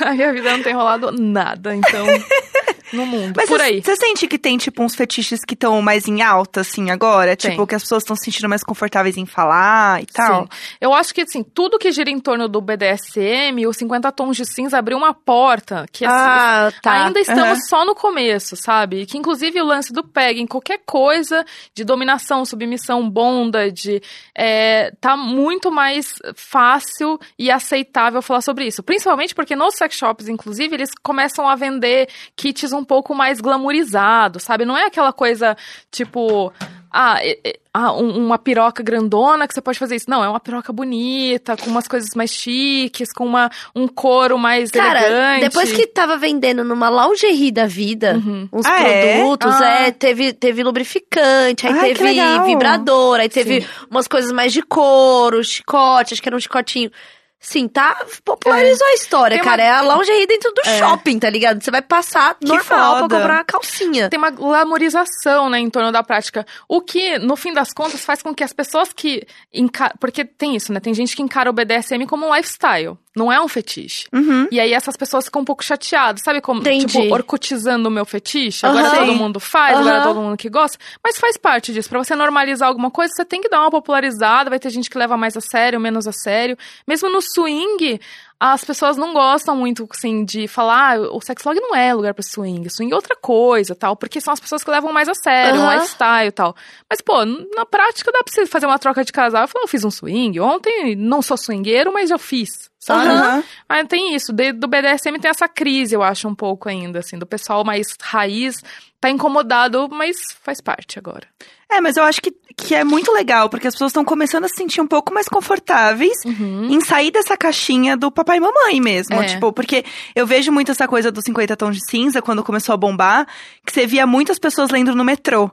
*laughs* na minha vida não tem rolado nada, então. *laughs* No mundo. Mas por você- aí. Você sente que tem, tipo, uns fetiches que estão mais em alta, assim, agora? Tem. Tipo, que as pessoas estão se sentindo mais confortáveis em falar e tal? Sim. Eu acho que, assim, tudo que gira em torno do BDSM, os 50 tons de cinza abriu uma porta que, assim, Ah, tá. Ainda estamos Aham. só no começo, sabe? Que inclusive o lance do PEG em qualquer coisa de dominação, submissão, bondage, é, tá muito mais fácil e aceitável falar sobre isso. Principalmente porque nos sex shops, inclusive, eles começam a vender kits um pouco mais glamourizados, sabe? Não é aquela coisa tipo. Ah, é- é- ah, um- uma piroca grandona que você pode fazer isso. Não, é uma piroca bonita, com umas coisas mais chiques, com uma, um couro mais Cara, elegante. depois que tava vendendo numa lingerie da vida, Uhum. uns Ah, é? produtos, Ah. é, teve, teve lubrificante, aí Ai, teve vibrador, aí teve umas coisas mais de couro, chicote, acho que era um chicotinho. Sim, tá? Popularizou a história, Tem cara. uma- É a lingerie dentro do É. shopping, tá ligado? Você vai passar Que normal pra foda. comprar uma calcinha. tem uma glamorização, né, em torno da prática. O que, no fim das contas, faz com que as pessoas que. Porque tem isso, né? Tem gente que encara o BDSM como um lifestyle. Não é um fetiche. Uhum. E aí essas pessoas ficam um pouco chateadas. Sabe como, Entendi. tipo, orcutizando o meu fetiche? Agora Aham. todo mundo faz, agora Aham. todo mundo que gosta. Mas faz parte disso. Pra você normalizar alguma coisa, você tem que dar uma popularizada. Vai ter gente que leva mais a sério, menos a sério. Mesmo no swing, as pessoas não gostam muito, assim, de falar, ah, o sexlog não é lugar pra swing, swing é outra coisa, tal, porque são as pessoas que levam mais a sério, um Aham. lifestyle e tal. Mas, pô, na prática dá pra você fazer uma troca de casal. Eu falo, eu fiz um swing, ontem não sou swingueiro, mas já fiz, sabe? Aham. Ah, tem isso, do BDSM tem essa crise, eu acho, um pouco ainda, assim, do pessoal mais raiz, tá incomodado, mas faz parte agora. É, mas eu acho que, que é muito legal, porque as pessoas estão começando a se sentir um pouco mais confortáveis em sair dessa caixinha do papai e mamãe mesmo. É. Tipo, porque eu vejo muito essa coisa dos 50 tons de cinza, quando começou a bombar, que você via muitas pessoas lendo no metrô.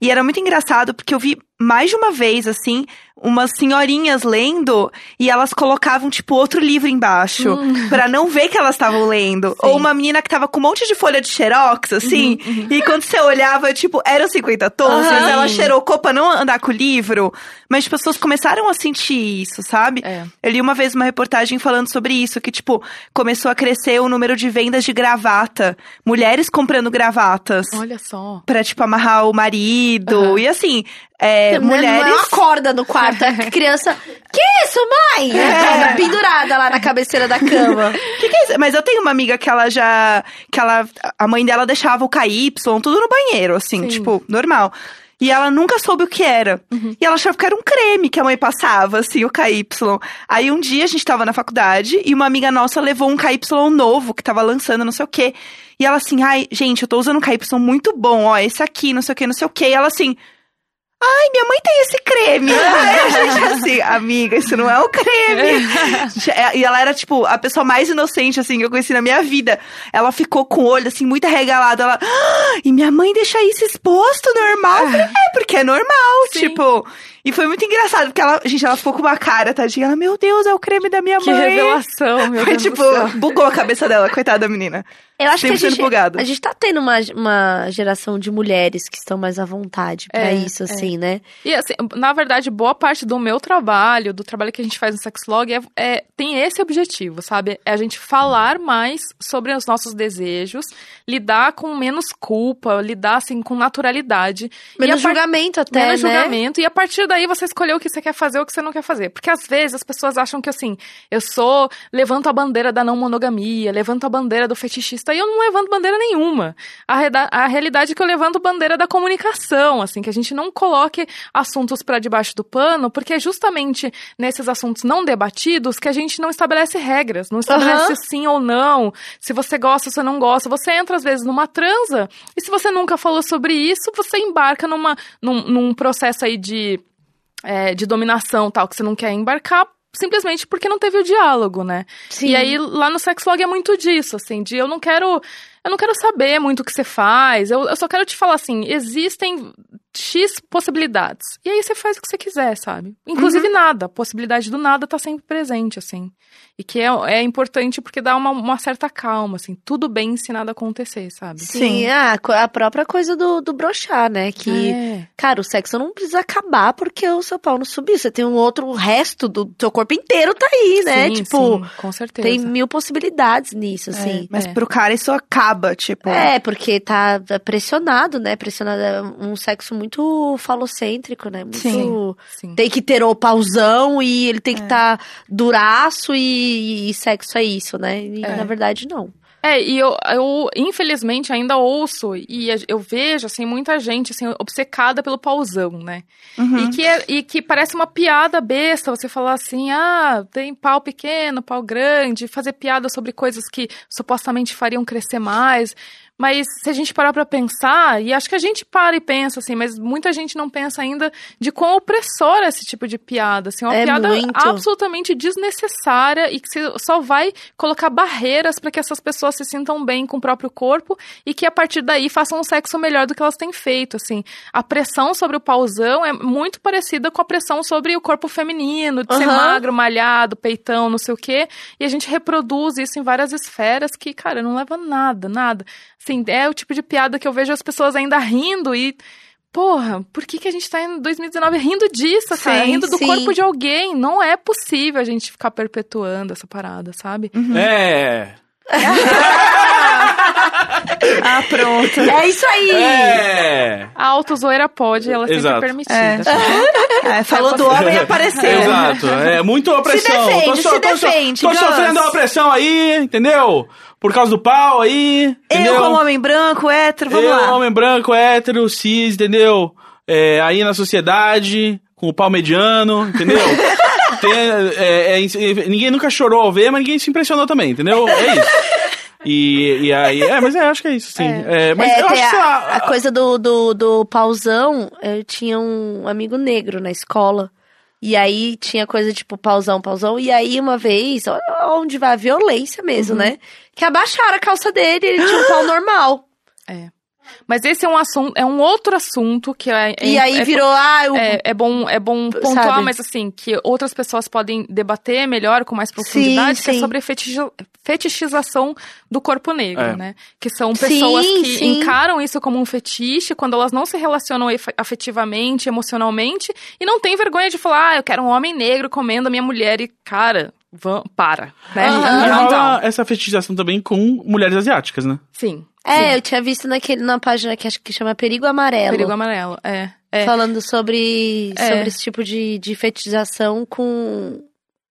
E era muito engraçado, porque eu vi mais de uma vez, assim, umas senhorinhas lendo e elas colocavam, tipo, outro livro embaixo Hum. pra não ver que elas estavam lendo. Ou uma menina que tava com um monte de folha de xerox, assim, Uhum, e quando você olhava, tipo, eram 50 tons, mas ela xerocou pra não andar com o livro. Mas as pessoas começaram a sentir isso, sabe? É. Eu li uma vez uma reportagem falando sobre isso, que, tipo, começou a crescer o número de vendas de gravata. Mulheres comprando gravatas. Olha só. Pra, tipo, amarrar o marido. E assim, é, Não é mulheres. uma corda no quarto, a *laughs* criança. Que isso, mãe? É. Pendurada lá na cabeceira da cama. *laughs* Que que é isso? Mas eu tenho uma amiga que ela já. que ela. A mãe dela deixava o KY, tudo no banheiro, assim, Sim. tipo, normal. E ela nunca soube o que era. E ela achava que era um creme que a mãe passava, assim, o KY. Aí um dia a gente tava na faculdade e uma amiga nossa levou um KY novo que tava lançando, não sei o quê. E ela assim, ai, gente, eu tô usando um KY muito bom, ó, esse aqui, não sei o quê, não sei o quê. E ela assim. Ai, minha mãe tem esse creme. Aí *laughs* a gente assim, amiga, isso não é um creme. *laughs* É, E ela era, tipo, a pessoa mais inocente, assim, que eu conheci na minha vida. Ela ficou com o olho, assim, muito arregalado. Ela, "Ah, e minha mãe deixa isso exposto, normal? Falei, é, porque é normal, Sim. tipo. E foi muito engraçado, porque ela, gente, ela ficou com uma cara, tadinha. Ela, meu Deus, é o creme da minha Que mãe. revelação, *laughs* meu Foi Deus tipo, do céu. bugou a cabeça dela, coitada da menina. Eu acho que a 100% gente, bugado. a gente tá tendo uma, uma geração de mulheres que estão mais à vontade pra É, isso, é. assim, né? E assim, na verdade, boa parte do meu trabalho, do trabalho que a gente faz no Sexlog, é, é- tem esse objetivo, sabe? É a gente falar mais sobre os nossos desejos, lidar com menos culpa, lidar assim com naturalidade. Menos e a par- julgamento até, menos né? julgamento. E a partir daí você escolher o que você quer fazer ou o que você não quer fazer. Porque às vezes as pessoas acham que assim, eu sou, levanto a bandeira da não monogamia, levanto a bandeira do fetichista, e eu não levanto bandeira nenhuma. A, reda- a realidade é que eu levanto bandeira da comunicação, assim, que a gente não coloque assuntos pra debaixo do pano, porque é justamente nesses assuntos não debatidos que a gente não estabelece regras, não estabelece Aham. sim ou não, se você gosta, se você não gosta. Você entra, às vezes, numa transa, e se você nunca falou sobre isso, você embarca numa, num, num processo aí de, é, de dominação, tal, que você não quer embarcar, simplesmente porque não teve o diálogo, né? Sim. E aí, lá no Sexlog é muito disso, assim, de eu não quero. Eu não quero saber muito o que você faz. Eu, eu só quero te falar assim: existem X possibilidades. E aí você faz o que você quiser, sabe? Inclusive nada. A possibilidade do nada tá sempre presente, assim. E que é, é importante porque dá uma, uma certa calma, assim. Tudo bem se nada acontecer, sabe? Sim, Sim. ah, co- a própria coisa do, do brochar, né? Que, É. cara, o sexo não precisa acabar porque o seu pau não subiu. Você tem um outro resto do seu corpo inteiro tá aí, né? Sim, tipo, sim, com certeza. tem mil possibilidades nisso, assim. Mas É. pro cara isso acaba, tipo. É, porque tá pressionado, né? Pressionado é um sexo muito falocêntrico, né? Muito. Sim. Sim. Tem que ter o pauzão e ele tem que estar duraço e, e sexo é isso, né? E É. na verdade, não. É, e eu, eu infelizmente ainda ouço e eu vejo assim muita gente assim obcecada pelo pauzão, né? Uhum. E que é- e que parece uma piada besta você falar assim: "Ah, tem pau pequeno, pau grande", fazer piada sobre coisas que supostamente fariam crescer mais. Mas se a gente parar pra pensar, e acho que a gente para e pensa assim, mas muita gente não pensa ainda de quão opressor é esse tipo de piada, assim, uma É piada muito. absolutamente desnecessária e que só vai colocar barreiras para que essas pessoas se sintam bem com o próprio corpo e que a partir daí façam um sexo melhor do que elas têm feito, assim. A pressão sobre o pauzão é muito parecida com a pressão sobre o corpo feminino, de ser Aham. magro, malhado, peitão, não sei o quê, e a gente reproduz isso em várias esferas que, cara, não leva nada, nada. Assim, é o tipo de piada que eu vejo as pessoas ainda rindo e Porra, por que, que a gente tá em 2019 rindo disso, cara? Sim, rindo do sim. corpo de alguém. Não é possível a gente ficar perpetuando essa parada, sabe? É. *laughs* *laughs* Ah, pronto. É isso aí! É. A autozoeira pode, ela sempre Exato. é permitida. É. *laughs* É, falou do homem e *laughs* apareceu. Exato. É muita opressão. defende, tô, so- se tô so- defende, tô sofrendo uma opressão aí, entendeu? Por causa do pau aí. Entendeu? Eu, como homem branco, hétero, vamos Eu, lá. homem branco, hétero, cis, entendeu? É, aí na sociedade, com o pau mediano, entendeu? Tem, é, é, é, ninguém nunca chorou ao ver, mas ninguém se impressionou também, entendeu? É isso. E, e aí, é, mas é, acho que é isso, sim. É, mas É, eu acho que, a, lá, a coisa do, do, do pauzão, eu tinha um amigo negro na escola. E aí tinha coisa tipo pauzão, pauzão. E aí uma vez, onde vai a violência mesmo, né? Que abaixaram a calça dele, ele tinha um pau normal. É. Mas esse é um assunto, é um outro assunto que é. E é- aí é- virou, ah, eu... É, é bom, é bom pontuar, Sabe? mas assim, que outras pessoas podem debater melhor, com mais profundidade, que é sim. sobre fetichi- fetichização do corpo negro, É. né? Que são pessoas Sim, que sim. encaram isso como um fetiche quando elas não se relacionam afetivamente, emocionalmente, e não tem vergonha de falar, ah, eu quero um homem negro comendo a minha mulher, e cara, vão, para, né? E Não, rola essa fetichização também com mulheres asiáticas, né? Sim. É, eu tinha visto naquele, na página que acho que chama Perigo Amarelo. Perigo amarelo, é. é. Falando sobre, É. sobre esse tipo de, de fetichização com,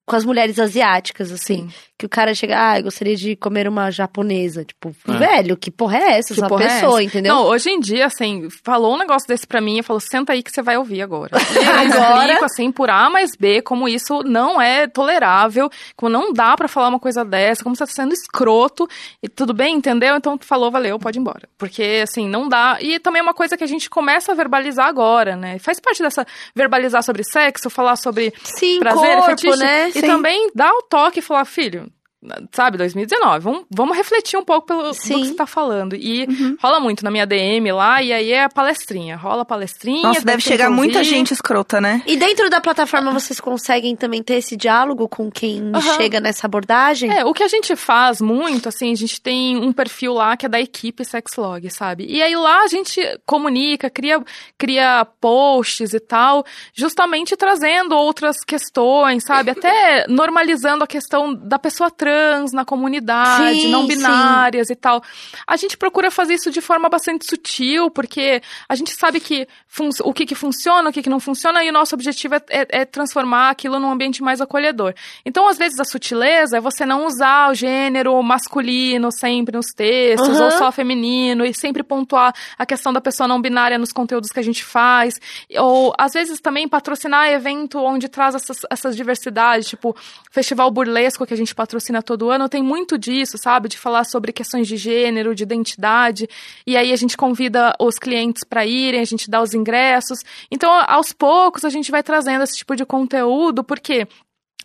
com as mulheres asiáticas, assim. Sim. Que o cara chega, ah, eu gostaria de comer uma japonesa. Tipo, É. velho, que porra é essa? Que Essa é pessoa, essa? entendeu? Não, hoje em dia, assim, falou um negócio desse pra mim, eu falo, senta aí que você vai ouvir agora. *laughs* E eu Agora? explico, assim, por A mais B, como isso não é tolerável, como não dá pra falar uma coisa dessa, como você tá sendo escroto, e tudo bem, entendeu? Então, tu falou, valeu, pode ir embora. Porque, assim, não dá. E também é uma coisa que a gente começa a verbalizar agora, né? Faz parte dessa verbalizar sobre sexo, falar sobre Sim, prazer, corpo, fetiche, né? E Sim. também dá o toque e falar, filho, sabe, 2019, vamos, vamos refletir um pouco pelo do Sim. que você tá falando. E rola muito na minha DM lá, e aí é palestrinha. Rola palestrinha. Nossa, deve chegar muita ouvir. gente escrota, né? E dentro da plataforma vocês conseguem também ter esse diálogo com quem Aham. chega nessa abordagem? É, o que a gente faz muito, assim, a gente tem um perfil lá que é da equipe Sexlog, sabe? E aí lá a gente comunica, cria, cria posts e tal, justamente trazendo outras questões, sabe? Até *laughs* normalizando a questão da pessoa trans na comunidade, Sim, não sim. binárias e tal. A gente procura fazer isso de forma bastante sutil, porque a gente sabe que o que, que funciona, o que, que não funciona, e o nosso objetivo é, é- é transformar aquilo num ambiente mais acolhedor. Então, às vezes, a sutileza é você não usar o gênero masculino sempre nos textos, Aham. ou só feminino, e sempre pontuar a questão da pessoa não binária nos conteúdos que a gente faz. Ou, às vezes, também patrocinar evento onde traz essas, essas diversidades, tipo, Festival Burlesco que a gente patrocina todo ano, tem muito disso, sabe? De falar sobre questões de gênero, de identidade. E aí a gente convida os clientes para irem, a gente dá os ingressos. Então, aos poucos, a gente vai trazendo esse tipo de conteúdo, porque.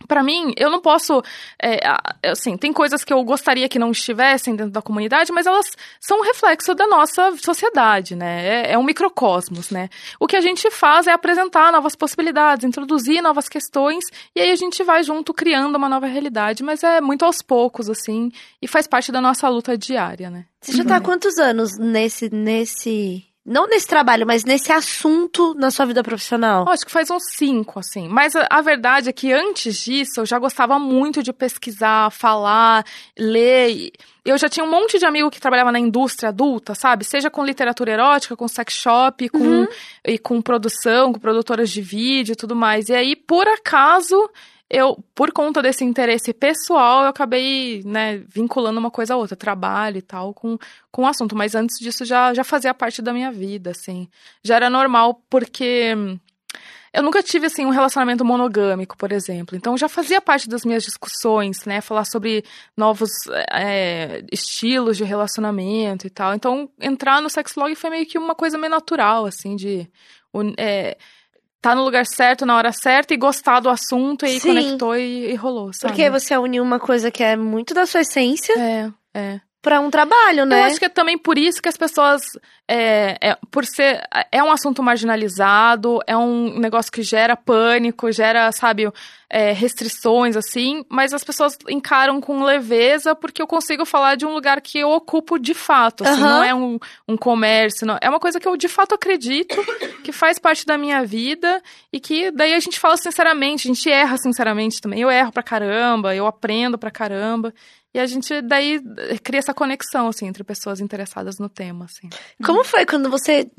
Pra mim, eu não posso. é, assim, tem coisas que eu gostaria que não estivessem dentro da comunidade, mas elas são um reflexo da nossa sociedade, né? É, é um microcosmos, né? O que a gente faz é apresentar novas possibilidades, introduzir novas questões, e aí a gente vai junto criando uma nova realidade, mas é muito aos poucos, assim, e faz parte da nossa luta diária, né? Você já tá há quantos anos nesse, nesse. Não nesse trabalho, mas nesse assunto na sua vida profissional? Eu acho que faz uns cinco, assim. Mas a, a verdade é que antes disso eu já gostava muito de pesquisar, falar, ler. Eu já tinha um monte de amigo que trabalhava na indústria adulta, sabe? Seja com literatura erótica, com sex shop, com, e com produção, com produtoras de vídeo e tudo mais. E aí, por acaso, eu, por conta desse interesse pessoal, eu acabei, né, vinculando uma coisa a outra, trabalho e tal, com, com o assunto. Mas antes disso já, já fazia parte da minha vida, assim. Já era normal, porque eu nunca tive, assim, um relacionamento monogâmico, por exemplo. Então já fazia parte das minhas discussões, né? Falar sobre novos é, estilos de relacionamento e tal. Então entrar no sexlog foi meio que uma coisa meio natural, assim, de. é, tá no lugar certo, na hora certa e gostar do assunto e Sim. conectou e, e rolou, sabe? Porque você uniu uma coisa que é muito da sua essência É, é. Pra um trabalho, né? Eu acho que é também por isso que as pessoas, é, é, por ser, é um assunto marginalizado, é um negócio que gera pânico, gera, sabe, é, restrições, assim, mas as pessoas encaram com leveza porque eu consigo falar de um lugar que eu ocupo de fato, assim, Aham. não é um, um comércio, não, é uma coisa que eu de fato acredito, que faz parte da minha vida e que daí a gente fala sinceramente, a gente erra sinceramente também, eu erro pra caramba, eu aprendo pra caramba, e a gente daí cria essa conexão, assim, entre pessoas interessadas no tema, assim. Como foi quando você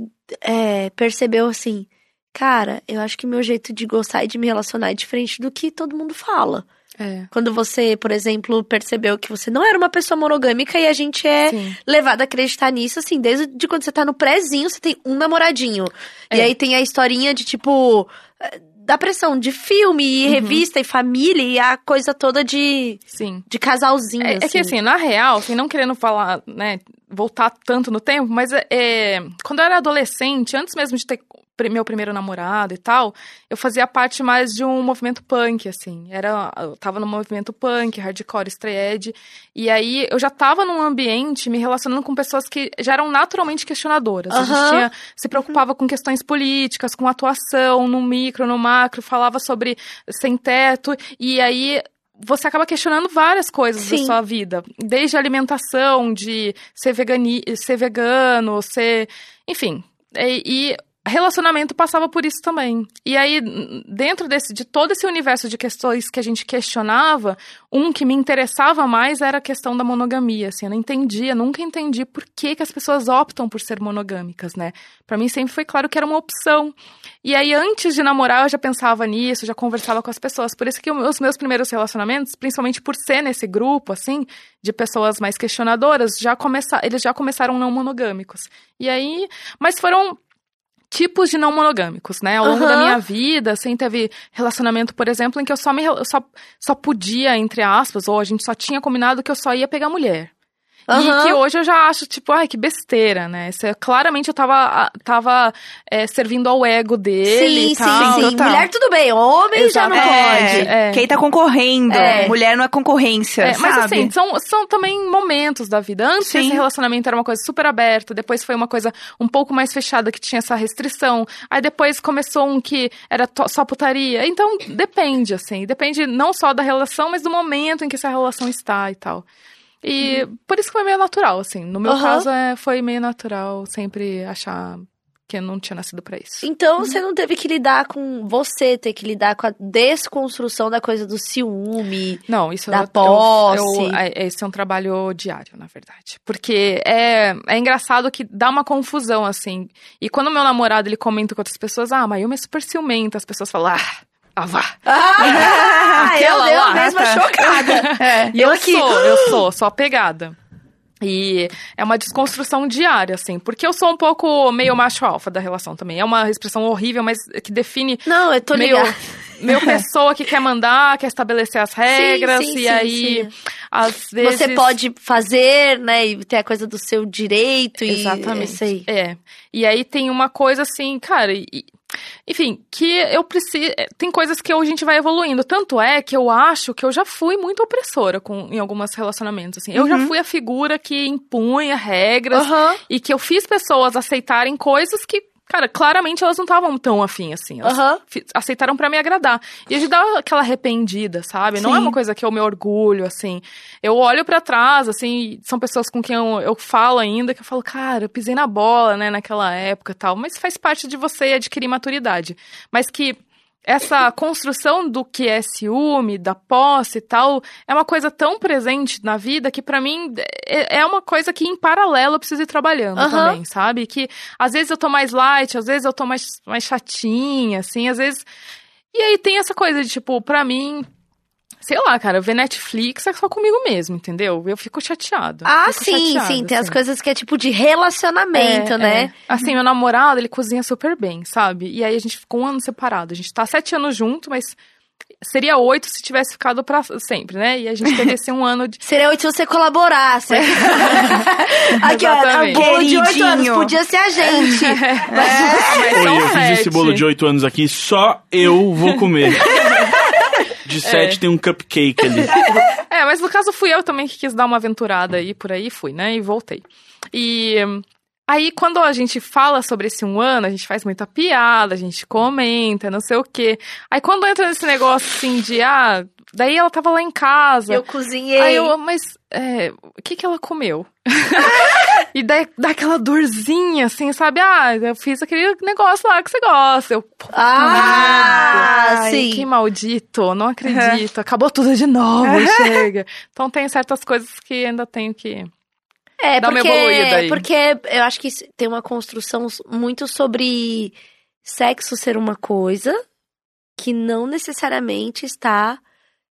é, percebeu assim, cara, eu acho que meu jeito de gostar e de me relacionar é diferente do que todo mundo fala. É. Quando você, por exemplo, percebeu que você não era uma pessoa monogâmica e a gente é Sim. levado a acreditar nisso, assim, desde de quando você tá no prézinho, você tem um namoradinho. E É. aí tem a historinha de, tipo, eh, da pressão de filme e Uhum. revista e família e a coisa toda de, Sim. de casalzinho, É, é que assim, na real, assim, não querendo falar, né, voltar tanto no tempo, mas é, é, quando eu era adolescente, antes mesmo de ter meu primeiro namorado e tal, eu fazia parte mais de um movimento punk, assim. Era, eu tava no movimento punk, hardcore, straight. E aí eu já tava num ambiente me relacionando com pessoas que já eram naturalmente questionadoras. A gente tinha, se preocupava com questões políticas, com atuação, no micro, no macro, falava sobre sem teto. E aí você acaba questionando várias coisas da Sim. sua vida. Desde alimentação, de ser, vegani ser vegano, ser. Enfim. E, e relacionamento passava por isso também. E aí, dentro desse, de todo esse universo de questões que a gente questionava, um que me interessava mais era a questão da monogamia. Assim, eu não entendia, nunca entendi por que, que as pessoas optam por ser monogâmicas, né? Pra mim sempre foi claro que era uma opção. E aí, antes de namorar, eu já pensava nisso, já conversava com as pessoas. Por isso que os meus primeiros relacionamentos, principalmente por ser nesse grupo, assim, de pessoas mais questionadoras, já começa, eles já começaram não monogâmicos. E aí, mas foram tipos de não monogâmicos, né? Ao longo da Aham. minha vida, assim, teve relacionamento, por exemplo, em que eu só me eu só, só podia, entre aspas, ou a gente só tinha combinado que eu só ia pegar mulher. Aham. E que hoje eu já acho, tipo, ai, que besteira, né? Isso é- claramente eu tava, tava é, servindo ao ego dele Sim, e tal. sim, sim. total. Mulher, tudo bem. Homem já não Exato. pode. É. Quem tá concorrendo. É. Mulher não é concorrência, É, mas sabe? assim, são, são também momentos da vida. Antes Sim. esse relacionamento era uma coisa super aberta, depois foi uma coisa um pouco mais fechada que tinha essa restrição. Aí depois começou um que era só putaria. Então depende, assim, depende não só da relação, mas do momento em que essa relação está e tal. E por isso que foi meio natural, assim. No meu Aham. caso, é, foi meio natural sempre achar que eu não tinha nascido pra isso. Então você não teve que lidar com você, ter que lidar com a desconstrução da coisa do ciúme. Não, isso Da eu, posse. eu, eu- é- esse é um trabalho diário, na verdade. Porque é, é engraçado que dá uma confusão, assim. E quando meu namorado ele comenta com outras pessoas, ah, Mayumi é super ciumenta, as pessoas falam, ah, ah vá. Ah, *laughs* eu Aquela lá. a mesma chocada. *laughs* É. E eu, Eu aqui. sou, eu sou, sou apegada. E é uma desconstrução diária, assim. Porque eu sou um pouco meio macho alfa da relação também. É uma expressão horrível, mas que define Não, eu tô meio, ligada. meio *laughs* pessoa que quer mandar, quer estabelecer as regras, sim, e sim, aí, sim. às vezes. Você pode fazer, né? E ter a coisa do seu direito e Exatamente. isso aí. É. E aí tem uma coisa assim, cara, e- enfim, que eu preciso. Tem coisas que a gente vai evoluindo. Tanto é que eu acho que eu já fui muito opressora com, em alguns relacionamentos. Assim. Eu já Uhum. fui a figura que impunha regras Aham. e que eu fiz pessoas aceitarem coisas que, cara, claramente elas não estavam tão afim assim. Elas fi- aceitaram pra me agradar. E a gente dá aquela arrependida, sabe? Não é Sim. uma coisa que eu me orgulho, assim. Eu olho pra trás, assim, são pessoas com quem eu, eu falo ainda, que eu falo, cara, eu pisei na bola, né, naquela época e tal. Mas faz parte de você adquirir maturidade. Mas que essa construção do que é ciúme, da posse e tal, é uma coisa tão presente na vida que pra mim é é uma coisa que em paralelo eu preciso ir trabalhando Aham. também, sabe? Que às vezes eu tô mais light, às vezes eu tô mais, mais chatinha, assim, às vezes. E aí tem essa coisa de, tipo, pra mim. Sei lá, cara, ver Netflix é só comigo mesmo, entendeu? Eu fico chateada. Ah, fico sim, chateada, sim. Tem as assim. coisas que é tipo de relacionamento, É, né? é. Assim, meu namorado, ele cozinha super bem, sabe? E aí a gente ficou um ano separado. A gente tá sete anos junto, mas seria oito se tivesse ficado pra sempre, né? E a gente teve esse um ano de. *laughs* Seria oito se você colaborasse. *laughs* Aqui, ó, o Exatamente. bolo de oito anos. Podia ser a gente. *laughs* Mas Oi, são eu fiz esse sete. bolo de 8 anos aqui, só eu vou comer. De 7 tem um cupcake ali. *laughs* É, mas no caso fui eu também que quis dar uma aventurada aí por aí, fui, né? E voltei. E aí, quando a gente fala sobre esse um ano, a gente faz muita piada, a gente comenta, não sei o quê. Aí quando entra nesse negócio assim de, ah, daí ela tava lá em casa. Eu cozinhei. Aí eu, mas é, o que que ela comeu? *laughs* e daí dá aquela dorzinha, assim, sabe? Ah, eu fiz aquele negócio lá que você gosta. Eu, Ah, Ai, sim. que maldito, não *laughs* acredito. Acabou tudo de novo, *laughs* chega. Então tem certas coisas que ainda tenho que. É, uma porque, evoluída aí. porque eu acho que tem uma construção muito sobre sexo ser uma coisa que não necessariamente está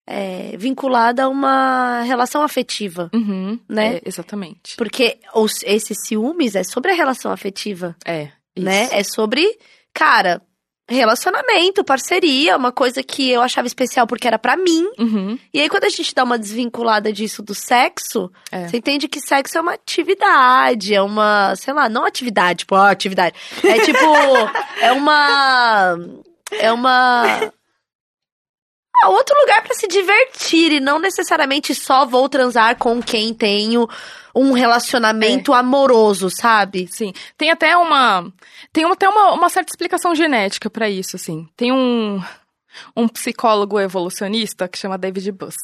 é, vinculada a uma relação afetiva, Uhum, Né? é, exatamente. porque os, esses ciúmes é sobre a relação afetiva, É. né? isso. É sobre, cara, relacionamento, parceria, uma coisa que eu achava especial porque era pra mim. Uhum. E aí, quando a gente dá uma desvinculada disso do sexo, É. você entende que sexo é uma atividade, é uma, sei lá, não atividade, tipo, ó, atividade. É tipo, *laughs* é uma. É uma. Ah, outro lugar pra se divertir e não necessariamente só vou transar com quem tenho um relacionamento amoroso, sabe? Sim. Tem até uma. Tem até uma, uma certa explicação genética pra isso, assim. Tem um. Um psicólogo evolucionista que chama David Buss.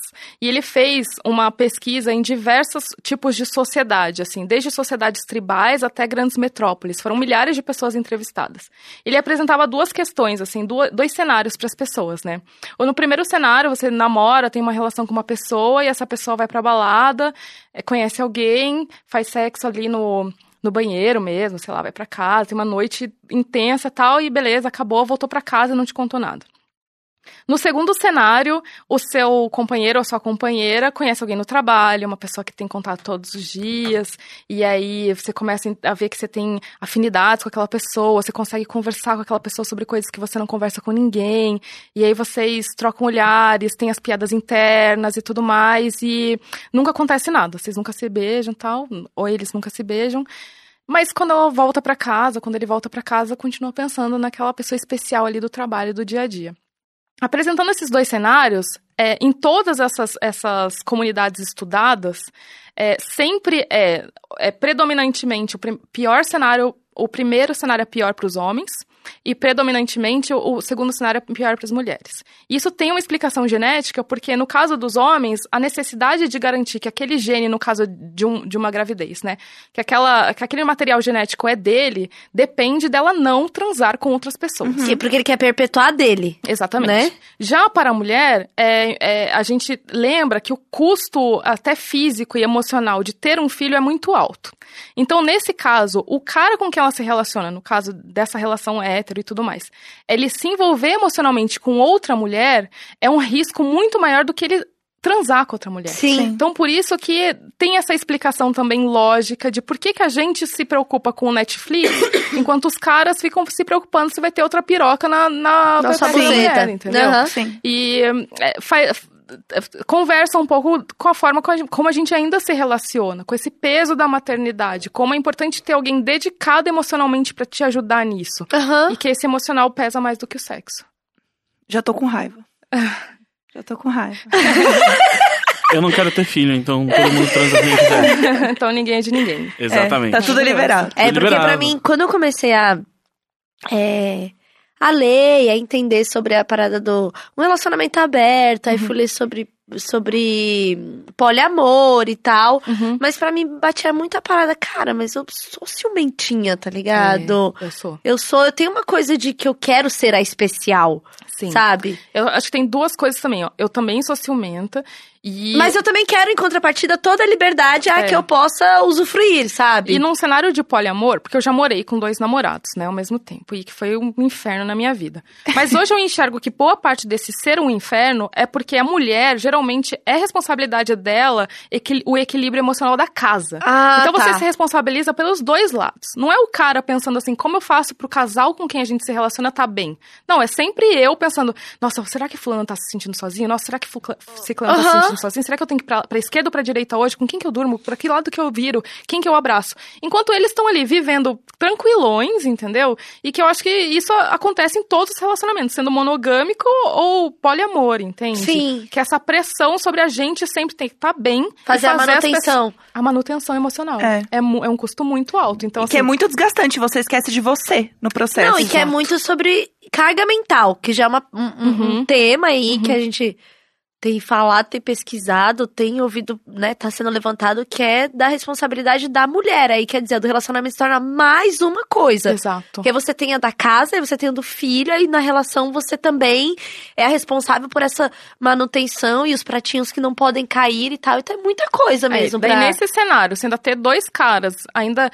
E ele fez uma pesquisa em diversos tipos de sociedade, assim, desde sociedades tribais até grandes metrópoles. Foram milhares de pessoas entrevistadas. Ele apresentava duas questões, assim, dois cenários para as pessoas, né? Ou no primeiro cenário, você namora, tem uma relação com uma pessoa e essa pessoa vai pra balada, eh, conhece alguém, faz sexo ali no, no banheiro mesmo, sei lá, vai pra casa, tem uma noite intensa tal, e beleza, acabou, voltou pra casa e não te contou nada. No segundo cenário, o seu companheiro ou sua companheira conhece alguém no trabalho, uma pessoa que tem contato todos os dias, e aí você começa a ver que você tem afinidades com aquela pessoa, você consegue conversar com aquela pessoa sobre coisas que você não conversa com ninguém, e aí vocês trocam olhares, tem as piadas internas e tudo mais, e nunca acontece nada, vocês nunca se beijam tal, ou eles nunca se beijam. Mas quando ela volta pra casa, quando ele volta pra casa, continua pensando naquela pessoa especial ali do trabalho, do dia a dia. Apresentando esses dois cenários, é, em todas essas, essas comunidades estudadas, é, sempre é, é predominantemente o pior cenário, o primeiro cenário é pior para os homens e predominantemente o, o segundo cenário é pior para as mulheres. Isso tem uma explicação genética, porque no caso dos homens, a necessidade de garantir que aquele gene, no caso de, um, de uma gravidez, né, que, aquela, que aquele material genético é dele, depende dela não transar com outras pessoas. Que- Porque ele quer perpetuar dele. Exatamente. Né? Já para a mulher, é, é, a gente lembra que o custo até físico e emocional de ter um filho é muito alto. Então, nesse caso, o cara com quem ela se relaciona, no caso dessa relação hétero e tudo mais, ele se envolver emocionalmente com outra mulher é um risco muito maior do que ele transar com outra mulher. Sim. Então, por isso que tem essa explicação também lógica de por que, que a gente se preocupa com o Netflix, *coughs* enquanto os caras ficam se preocupando se vai ter outra piroca na, na Nossa da mulher, entendeu? Aham. Sim. E é, fa- conversa um pouco com a forma co- como a gente ainda se relaciona, com esse peso da maternidade, como é importante ter alguém dedicado emocionalmente pra te ajudar nisso. Aham. E que esse emocional pesa mais do que o sexo. Já tô com raiva. *laughs* Já tô com raiva. Eu não quero ter filho, então todo mundo transa quem quiser. *laughs* então ninguém é de ninguém. Exatamente. É, tá tudo liberado. É, Tudo porque pra mim, quando eu comecei a. É, a ler, e a entender sobre a parada do um relacionamento aberto, aí fui ler sobre, sobre poliamor e tal. Uhum. Mas pra mim batia muita parada, cara, mas eu sou ciumentinha, tá ligado? É, eu sou. Eu sou, eu tenho uma coisa de que eu quero ser a especial, Sim. sabe? Eu acho que tem duas coisas também, ó. Eu também sou ciumenta e Mas eu também quero, em contrapartida, toda a liberdade a É. que eu possa usufruir, sabe? E num cenário de poliamor, porque eu já morei com dois namorados, né, ao mesmo tempo, e que foi um inferno na minha vida. Mas hoje eu enxergo que boa parte desse ser um inferno é porque a mulher, geralmente, é responsabilidade dela equil- o equilíbrio emocional da casa. Ah, então você tá. se responsabiliza pelos dois lados. Não é o cara pensando assim, como eu faço pro casal com quem a gente se relaciona tá bem. Não, é sempre eu pensando, nossa, será que fulano tá se sentindo sozinho? Nossa, será que ciclano tá se Sentindo sozinho? Será que eu tenho que ir pra, pra esquerda ou pra direita hoje? Com quem que eu durmo? Pra que lado que eu viro? Quem que eu abraço? Enquanto eles estão ali vivendo tranquilões, entendeu? E que eu acho que isso acontece em todos os relacionamentos, sendo monogâmico ou poliamor, entende? Sim. Que essa pressão sobre a gente sempre tem que estar bem. e Fazer a pessoas- manutenção. a manutenção emocional. É. mu- é um custo muito alto. Então, E que é assim, muito desgastante, você esquece de você no processo. Não, e que é muito sobre carga mental, que já é uma- um, um- um Uhum. tema aí que a gente tem falado, tem pesquisado, tem ouvido, né, tá sendo levantado, que é da responsabilidade da mulher. Aí quer dizer, do relacionamento se torna mais uma coisa. Exato. Porque você tem a da casa, aí você tem a do filho, aí na relação você também é a responsável por essa manutenção e os pratinhos que não podem cair e tal. Então é muita coisa É, mesmo. daí pra... nesse cenário, você ainda ter dois caras, ainda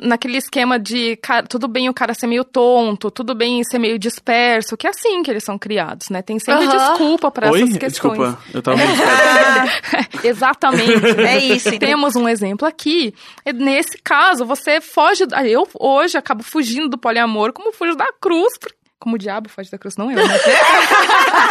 naquele esquema de cara, tudo bem o cara ser meio tonto, tudo bem ser meio disperso, que é assim que eles são criados, né? Tem sempre Aham. desculpa para essas questões. Desculpa, eu tava. *laughs* Exatamente. É *laughs* isso, então. Temos um exemplo aqui. E Nesse caso, você foge. Eu hoje acabo fugindo do poliamor como fujo da cruz. por- Como o diabo foge da cruz, não eu, né? *laughs*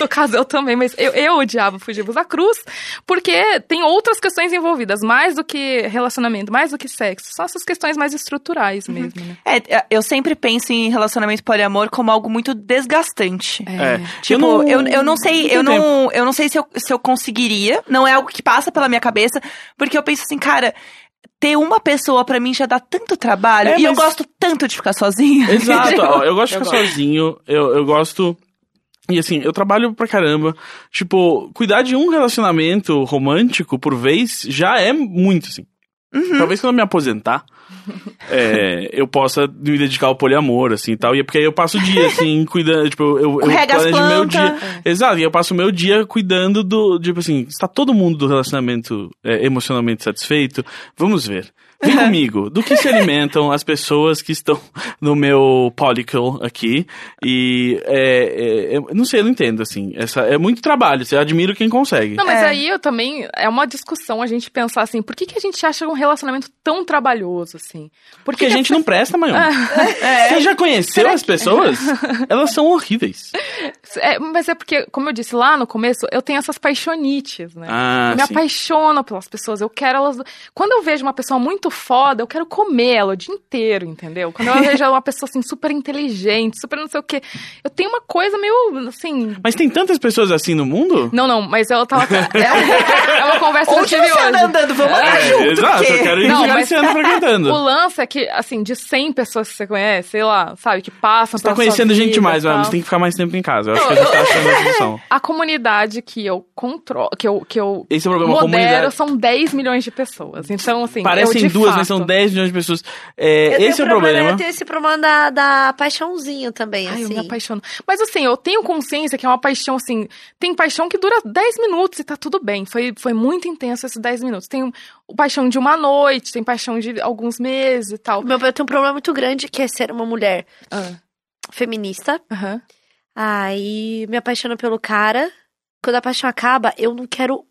no caso, eu também, mas eu, eu, o diabo, fugimos da cruz, porque tem outras questões envolvidas, mais do que relacionamento, mais do que sexo. São essas questões mais estruturais mesmo, né? É, eu sempre penso em relacionamento poliamor como algo muito desgastante. É. Tipo, Eu não- eu, eu não sei, eu não, eu não sei se eu, se eu conseguiria. Não é algo que passa pela minha cabeça, porque eu penso assim, cara, ter uma pessoa pra mim já dá tanto trabalho É, e eu mas- gosto tanto de ficar sozinha. Exato, *laughs* ó, eu gosto de Eu ficar sozinho, eu, eu gosto. E assim, eu trabalho pra caramba. Tipo, cuidar de um relacionamento romântico por vez já é muito, assim. Uhum. Talvez quando eu me aposentar, é, eu possa me dedicar ao poliamor, assim e tal. E é porque aí eu passo o dia, assim, *laughs* cuidando. Tipo, eu, eu planejo meu dia. Exato, e eu passo o meu dia cuidando do. Tipo assim, está todo mundo do relacionamento é, emocionalmente satisfeito? Vamos ver. Vem comigo. Do que se alimentam as pessoas que estão *laughs* no meu polycle aqui? E é, é, é- não sei, eu não entendo, assim. Essa, é muito trabalho, você admiro quem consegue. Não, mas É. aí eu também. É uma discussão a gente pensar assim, por que, que a gente acha um relacionamento tão trabalhoso, assim? Por Porque que a gente não presta, Maior. Você já conheceu as pessoas? *laughs* Elas são horríveis. É, mas é porque, como eu disse lá no começo, eu tenho essas paixonites, né? Ah, eu me sim. apaixono pelas pessoas, eu quero elas. Quando eu vejo uma pessoa muito foda, eu quero comer ela o dia inteiro, entendeu? Quando eu *laughs* vejo uma pessoa assim super inteligente, super não sei o quê, eu tenho uma coisa meio assim. Mas tem tantas pessoas assim no mundo? Não, não, mas eu tava. É, é uma conversa que eu tive você hoje. anda andando? Vamos andar É, junto, exato, porque... eu quero ir Não, mas- frequentando. O lance é que, assim, de 100 pessoas que você conhece, sei lá, sabe, que passam Você tá conhecendo gente e mas tem que ficar mais tempo em casa. Eu acho que a gente tá achando a solução. *laughs* A comunidade que eu controlo, que eu, que eu Esse é o problema, a modero comunidade. são 10 milhões de pessoas. Então, assim, Parecem eu, duas, fato, mas são 10 milhões de pessoas. É, Eu tenho esse é o problema, problema. Eu tenho esse problema da, da paixãozinho também, Ai, eu assim. me apaixono. Mas assim, eu tenho consciência que é uma paixão, assim. Tem paixão que dura 10 minutos e tá tudo bem. Foi, foi muito intenso esses 10 minutos. Tem o paixão de uma noite, tem paixão de alguns meses e tal. Meu, eu tenho um problema muito grande que é ser uma mulher Ah, feminista. aham. Aí me apaixono pelo cara. Quando a paixão acaba, eu não quero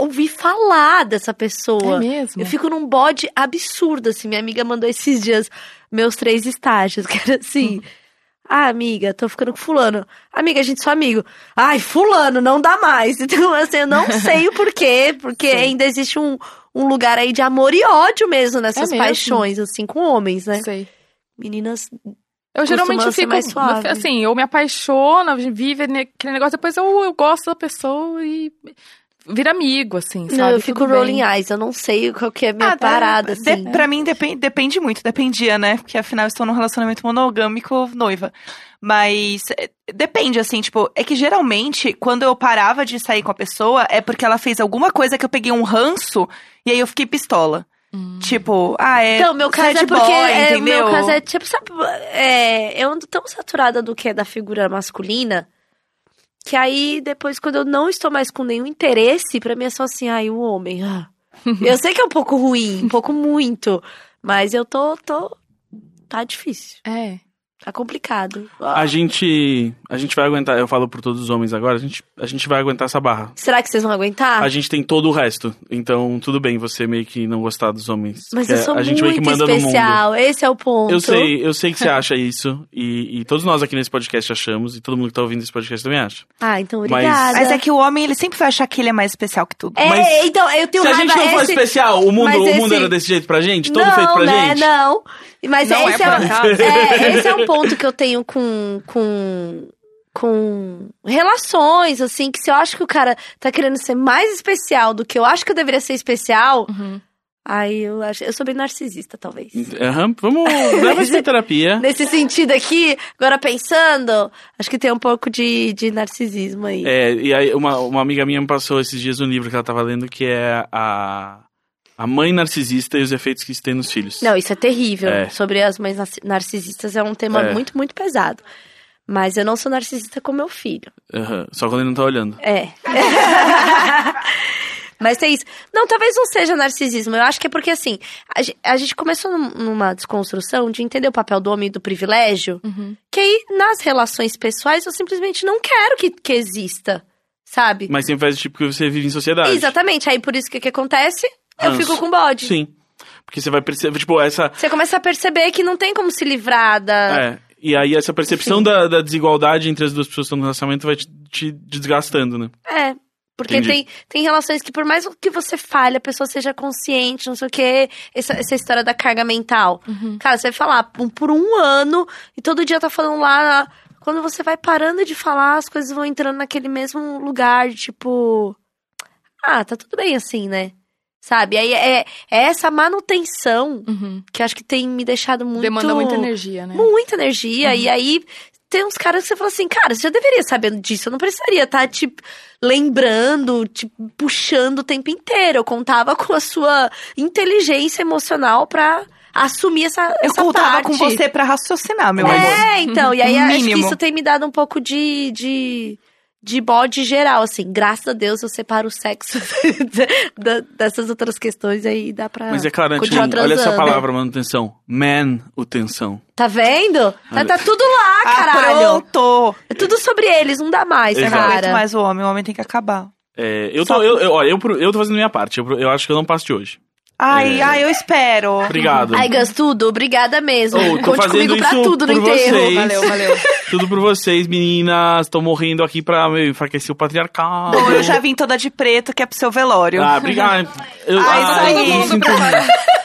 ouvir falar dessa pessoa. É mesmo? Eu fico num bode absurdo, assim. Minha amiga mandou esses dias meus três estágios, *laughs* que era assim. Ah, amiga, tô ficando com fulano. Amiga, a gente só amigo. Ai, fulano, não dá mais. *laughs* Então, assim, eu não *laughs* sei o porquê, porque Sim. ainda existe um, um lugar aí de amor e ódio mesmo nessas É mesmo? paixões, assim, com homens, né? Sei. Meninas, Eu geralmente fico, mais suave. assim, eu me apaixono, vive aquele negócio, depois eu, eu gosto da pessoa e vira amigo, assim, sabe? não, eu fico Tudo bem. rolling eyes. Eu não sei qual que é a minha Ah, de- parada, de- assim. pra mim depende, depende muito, dependia, né? Porque afinal eu estou num relacionamento monogâmico noiva. Mas é, depende, assim, tipo, é que geralmente quando eu parava de sair com a pessoa é porque ela fez alguma coisa que eu peguei um ranço e aí eu fiquei pistola. Hum. Tipo, ah, é. Então, meu caso sad é porque boy, é, meu caso é tipo, sabe, é, eu ando tão saturada do que é da figura masculina que aí depois quando eu não estou mais com nenhum interesse, pra mim é só assim, ai, o homem. ah. *laughs* eu sei que é um pouco ruim, um pouco muito, mas eu tô tô tá difícil, É. tá complicado. A gente, a gente vai aguentar, eu falo por todos os homens agora, a gente, a gente vai aguentar essa barra. Será que vocês vão aguentar? A gente tem todo o resto, então tudo bem você meio que não gostar dos homens. Mas eu sou a gente meio que muito manda no mundo. especial, esse é o ponto. Eu sei, eu sei que você acha isso, e, e todos nós aqui nesse podcast achamos, e todo mundo que tá ouvindo esse podcast também acha. Ah, então Mas- obrigada. Mas é que o homem, ele sempre vai achar que ele é mais especial que tudo. É, Mas então, eu tenho Se a gente não fosse esse... especial, o mundo, mas o mundo esse- era desse jeito pra gente? Todo não, feito pra né? gente? Não, Mas Não é esse, é, acaso. é, esse é um ponto que eu tenho com, com, com relações, assim, que se eu acho que o cara tá querendo ser mais especial do que eu acho que eu deveria ser especial, Uhum. aí eu acho. Eu sou bem narcisista, talvez. Aham, vamos. Pra *laughs* terapia. Nesse sentido aqui, agora pensando, acho que tem um pouco de, de narcisismo aí. É, e aí uma, uma amiga minha me passou esses dias um livro que ela tava lendo que é a, a Mãe Narcisista e os Efeitos que isso tem nos Filhos. Não, isso é terrível. É. Sobre as mães narci- narcisistas é um tema É. muito, muito pesado. Mas eu não sou narcisista com meu filho. Aham, Só quando ele não tá olhando. É. *laughs* Mas tem isso. Não, talvez não seja narcisismo. Eu acho que é porque, assim, a, ge- a gente começou num- numa desconstrução de entender o papel do homem e do privilégio. Uhum. Que aí, nas relações pessoais, eu simplesmente não quero que, que exista. Sabe? Mas sempre faz tipo que você vive em sociedade. Exatamente. Aí, por isso, o que, que acontece? Eu fico com bode. Sim. Porque você vai perceber, tipo, essa. Você começa a perceber que não tem como se livrar da... É. E aí essa percepção da, da desigualdade entre as duas pessoas que estão no relacionamento vai te, te desgastando, né? É. Porque Entendi. tem, tem relações que, por mais que você falhe, a pessoa seja consciente, não sei o quê, essa, essa história da carga mental. Cara, você vai falar um- por um ano e todo dia tá falando lá. Quando você vai parando de falar, as coisas vão entrando naquele mesmo lugar, de, tipo. Ah, tá tudo bem assim, né? Sabe? Aí é, é essa manutenção Uhum. que eu acho que tem me deixado muito. Demanda muita energia, né? Muita energia. E aí tem uns caras que você fala assim, cara, você já deveria saber disso. Eu não precisaria estar, tipo, lembrando, tipo, puxando o tempo inteiro. Eu contava com a sua inteligência emocional pra assumir essa, Eu essa contava parte. com você pra raciocinar, meu amor. É, então. E aí No acho que isso tem me dado um pouco de. de de bode geral, assim, graças a Deus eu separo o sexo *laughs* dessas outras questões aí dá pra Mas é claro, continuar olha essa palavra, manutenção. Man, o tensão. Tá vendo? Tá, tá tudo lá, Ah, caralho. pronto. É tudo sobre eles, não dá mais, Exato. Cara. mais o homem, o homem tem que acabar. É, eu, tô, eu, eu, olha, eu, eu tô fazendo a minha parte. Eu, eu acho que eu não passo de hoje. Ai, É. ai, eu espero. Obrigado. Ai, Gus, tudo, obrigada mesmo. Oh, tô Conte fazendo comigo pra isso tudo no enterro. Valeu, valeu. *laughs* Tudo por vocês, meninas. Tô morrendo aqui pra meu, enfraquecer o patriarcado. Bom, eu já vim toda de preto, que é pro seu velório. Ah, obrigado. Eu, Ai, isso ai, aí. eu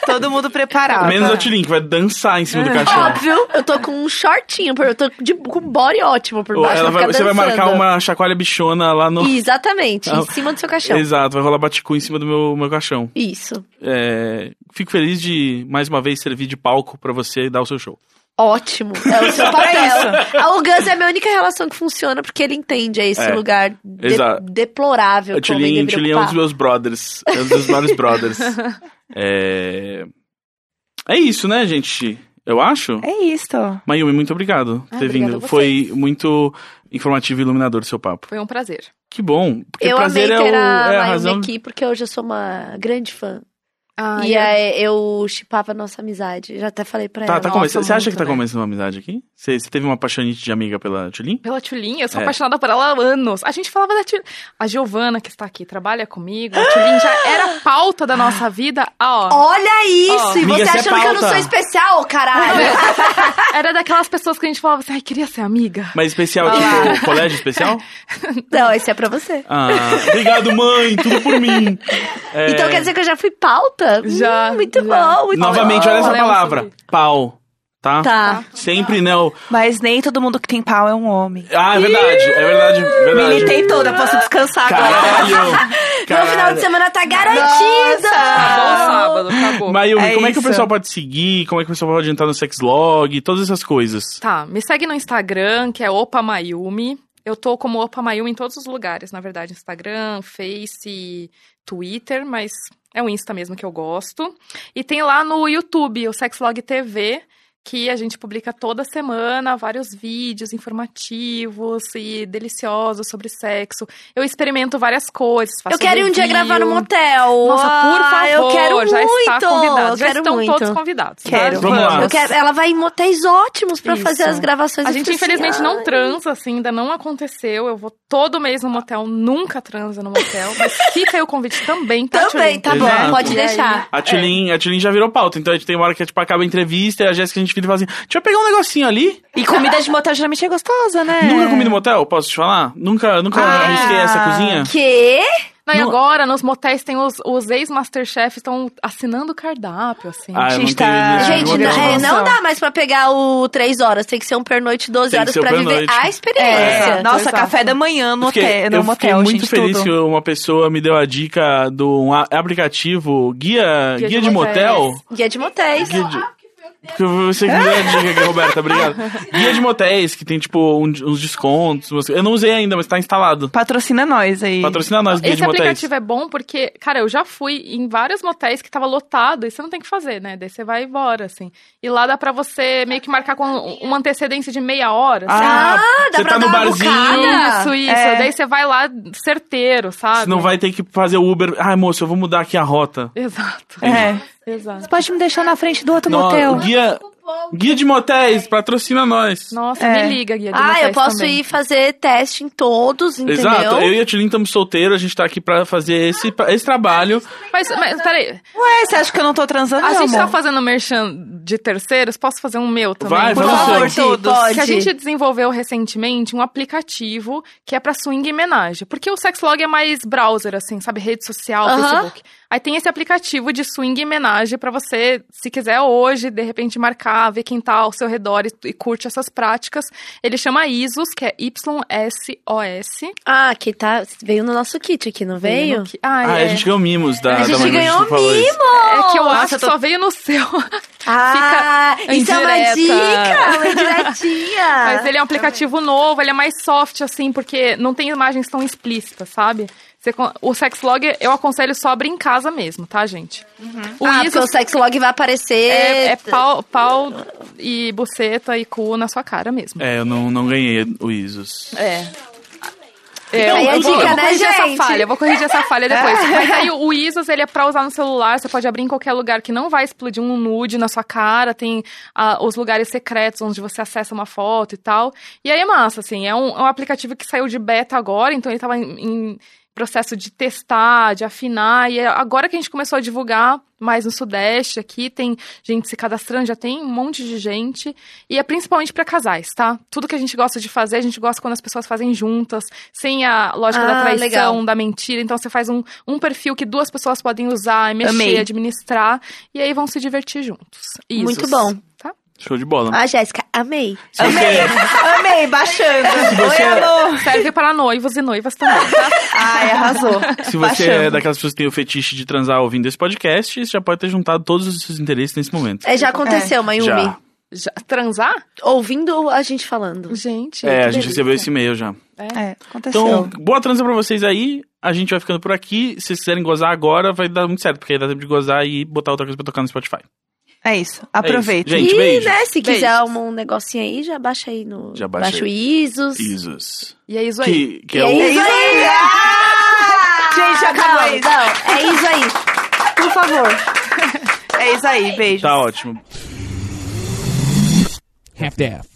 Todo mundo preparado. Menos a Tilin, que vai dançar em cima do caixão. Óbvio, eu tô com um shortinho, eu tô de, com body ótimo por baixo. ela vai- ficar você vai marcar uma chacoalha bichona lá no. Exatamente, Ah, em cima do seu caixão. Exato, vai rolar baticu em cima do meu, meu caixão. Isso. É, fico feliz de, mais uma vez, servir de palco pra você dar o seu show. Ótimo. É o seu *laughs* papel. A o Gus é a minha única relação que funciona porque ele entende é esse É, lugar de- exato. deplorável O o deveria Tilin é um dos meus brothers. É um dos vários brothers. *laughs* É... é isso, né, gente? Eu acho. É isso. Mayumi, muito obrigado por Ah, ter vindo. a Foi muito informativo e iluminador o seu papo. Foi um prazer. Que bom. Porque Eu prazer amei é, o, ter a é a Mayumi razão. aqui porque hoje eu sou uma grande fã. Ah, e eu- aí eu chipava a nossa amizade. Já até falei pra Tá, ela. tá começando. Você acha que tá né? começando uma amizade aqui? Você, você teve uma paixonite de amiga pela Tulin? Pela Tulin, eu sou É. apaixonada por ela há anos. A gente falava da Tulin. A Giovana, que está aqui, trabalha comigo. A Tulin já *gasps* era pauta da nossa vida. Ah, ó. Olha isso! Ó. e Amiga, você é achando que eu não sou especial, caralho! *laughs* Era daquelas pessoas que a gente falava assim, ai, queria ser amiga. Mas especial, Olá. tipo, colégio especial? *laughs* não, esse é pra você. Ah, obrigado, mãe, tudo por mim. É, Então quer dizer que eu já fui pauta? Já, Hum, muito já. bom, muito Novamente, bom. olha essa palavra. Pau. Tá? Tá. Sempre, né? o- Mas nem todo mundo que tem pau é um homem. Ah, é verdade, é verdade, verdade. Militei toda, posso descansar agora. Caralho! *laughs* Meu final Caralho. de semana tá garantido! Acabou sábado, acabou. Mayumi, É como é que o isso. pessoal pode seguir? Como é que o pessoal pode entrar no Sexlog? Todas essas coisas. Tá, me segue no Instagram, que é Opa Mayumi. Eu tô como Opa Mayumi em todos os lugares, na verdade. Instagram, Face, Twitter, mas é o Insta mesmo que eu gosto. E tem lá no YouTube, o Sexlog TV, que a gente publica toda semana vários vídeos informativos e deliciosos sobre sexo. Eu experimento várias coisas. faço Eu quero um dia gravar no motel. Nossa, por Ah, favor, eu quero já muito. está convidado. Já quero estão muito. todos convidados. Quero. Vamos lá. Eu quero- ela vai em motéis ótimos pra Isso. fazer as gravações. A gente, assim, infelizmente, ai. não transa, assim, ainda não aconteceu. Eu vou todo mês no motel, nunca transa no motel. Mas fica aí o convite também, tá, Também, tá bom, Exato. pode deixar. A a Tulin já virou pauta, então a gente tem uma hora que tipo, acaba a entrevista e a Jéssica a gente vira e fala assim: deixa eu pegar um negocinho ali. E comida de motel geralmente é gostosa, né? Nunca comi no motel, posso te falar? Nunca, nunca Ah. arrisquei essa cozinha. Quê? Não, e Não- agora, nos motéis, tem os, os ex-masterchefs estão assinando o cardápio, assim. Ah, eu gente tá- Gente, tipo de não, é, não dá mais pra pegar o 3 horas. Tem que ser um pernoite 12 Tem que horas pra viver a É. experiência. Exato, Nossa, exato. café da manhã no, Eu fiquei- hotel, no eu motel, fiquei muito gente, feliz tudo. que uma pessoa me deu a dica do um aplicativo Guia, guia, Guia de, de Motel. Guia de motéis. Guia de... Porque você que me deu a dica aqui, Roberta, obrigado. Guia de motéis, que tem, tipo, um- uns descontos. umas- Eu não usei ainda, mas tá instalado. Patrocina nós aí. Patrocina nós, Guia Esse de Motéis. aplicativo é bom porque, cara, eu já fui em vários motéis que tava lotado e você não tem o que fazer, né? Daí você vai embora, assim. E lá dá pra você meio que marcar com uma antecedência de meia hora. assim. Ah, dá você pra tá no dar uma barzinho, bucada. Isso, isso. É. Daí você vai lá certeiro, sabe? você não vai ter que fazer o Uber. Ai, moço, eu vou mudar aqui a rota. Exato. É. Exato. Você pode me deixar na frente do outro Não, motel. o guia, Guia de motéis, patrocina nós. Nossa, É. me liga, guia de Ah, eu motéis posso também. ir fazer teste em todos, entendeu? Exato, eu e a Tilin estamos solteiros, a gente tá aqui pra fazer esse, esse trabalho. Mas, mas peraí, Ué, você acha que eu não tô transando, a gente tá amor? fazendo merchan de terceiros, posso fazer um meu também? Vai, Por vamos favor, todos. Pode. Que a gente desenvolveu recentemente um aplicativo que é pra swing e homenagem. Porque o Sexlog é mais browser, assim, sabe? Rede social, Aham. Facebook. Aí tem esse aplicativo de swing e homenagem pra você, se quiser hoje, de repente marcar, ver quem tá ao seu redor e, e curte essas práticas. Ele chama ISOS, que é Y-S-O-S. Ah, que tá. Veio no nosso kit aqui, não veio? no que- Ah, Ah, é. a gente ganhou mimos da, A da gente Manu, ganhou isso. É que eu Nossa, acho eu que tô- só veio no seu. *laughs* Ah, Fica isso é uma indireta. dica, uma diretinha. Mas ele é um aplicativo novo, ele é mais soft, assim, porque não tem imagens tão explícitas, sabe? Você o Sexlog eu aconselho só abrir em casa mesmo, tá, gente? O ah, porque ISO o sexlog vai aparecer. é, é pau, pau e buceta e cu na sua cara mesmo. É, eu não, não ganhei o Isos. É. É, Aí eu, a eu vou, dica, eu vou né, corrigir gente? essa falha, eu vou corrigir essa falha depois. *laughs* Mas aí o ISOS, ele é pra usar no celular, você pode abrir em qualquer lugar que não vai explodir um nude na sua cara, tem ah, os lugares secretos onde você acessa uma foto e tal. E aí é massa, assim, é um, é um aplicativo que saiu de beta agora, então ele tava em, em processo de testar, de afinar, e é agora que a gente começou a divulgar mais no Sudeste, aqui tem gente se cadastrando, já tem um monte de gente, e é principalmente para casais, tá? Tudo que a gente gosta de fazer, a gente gosta quando as pessoas fazem juntas, sem a lógica Ah, da traição, legal. da mentira, então você faz um, um perfil que duas pessoas podem usar, mexer, Amei. administrar, e aí vão se divertir juntos. Isos, Muito bom. Show de bola. Ah, Jéssica, amei. Se você, Amei, baixando. você- Oi, amor. Serve para noivos e noivas também, tá? Ai, arrasou. se você é Baixando. daquelas pessoas que tem o fetiche de transar ouvindo esse podcast, você já pode ter juntado todos os seus interesses nesse momento. É, já aconteceu, Mayumi. Já. Já- transar? Ouvindo a gente falando. Gente, É, a gente delícia. recebeu esse e-mail já. É, aconteceu. Então, boa transa pra vocês aí. A gente vai ficando por aqui. Se vocês quiserem gozar agora, vai dar muito certo, porque aí dá tempo de gozar e botar outra coisa pra tocar no Spotify. É isso. Aproveita. Gente, e, beijo. né, se quiser um negocinho aí, já baixa aí no. Já baixa baixa o. ISOS. Isos. E é isso aí. Que, que E é é o. isso aí! Ah! Gente, acabou não, isso. não, é isso aí. Por favor. É isso aí, beijo. Tá ótimo. half-daff.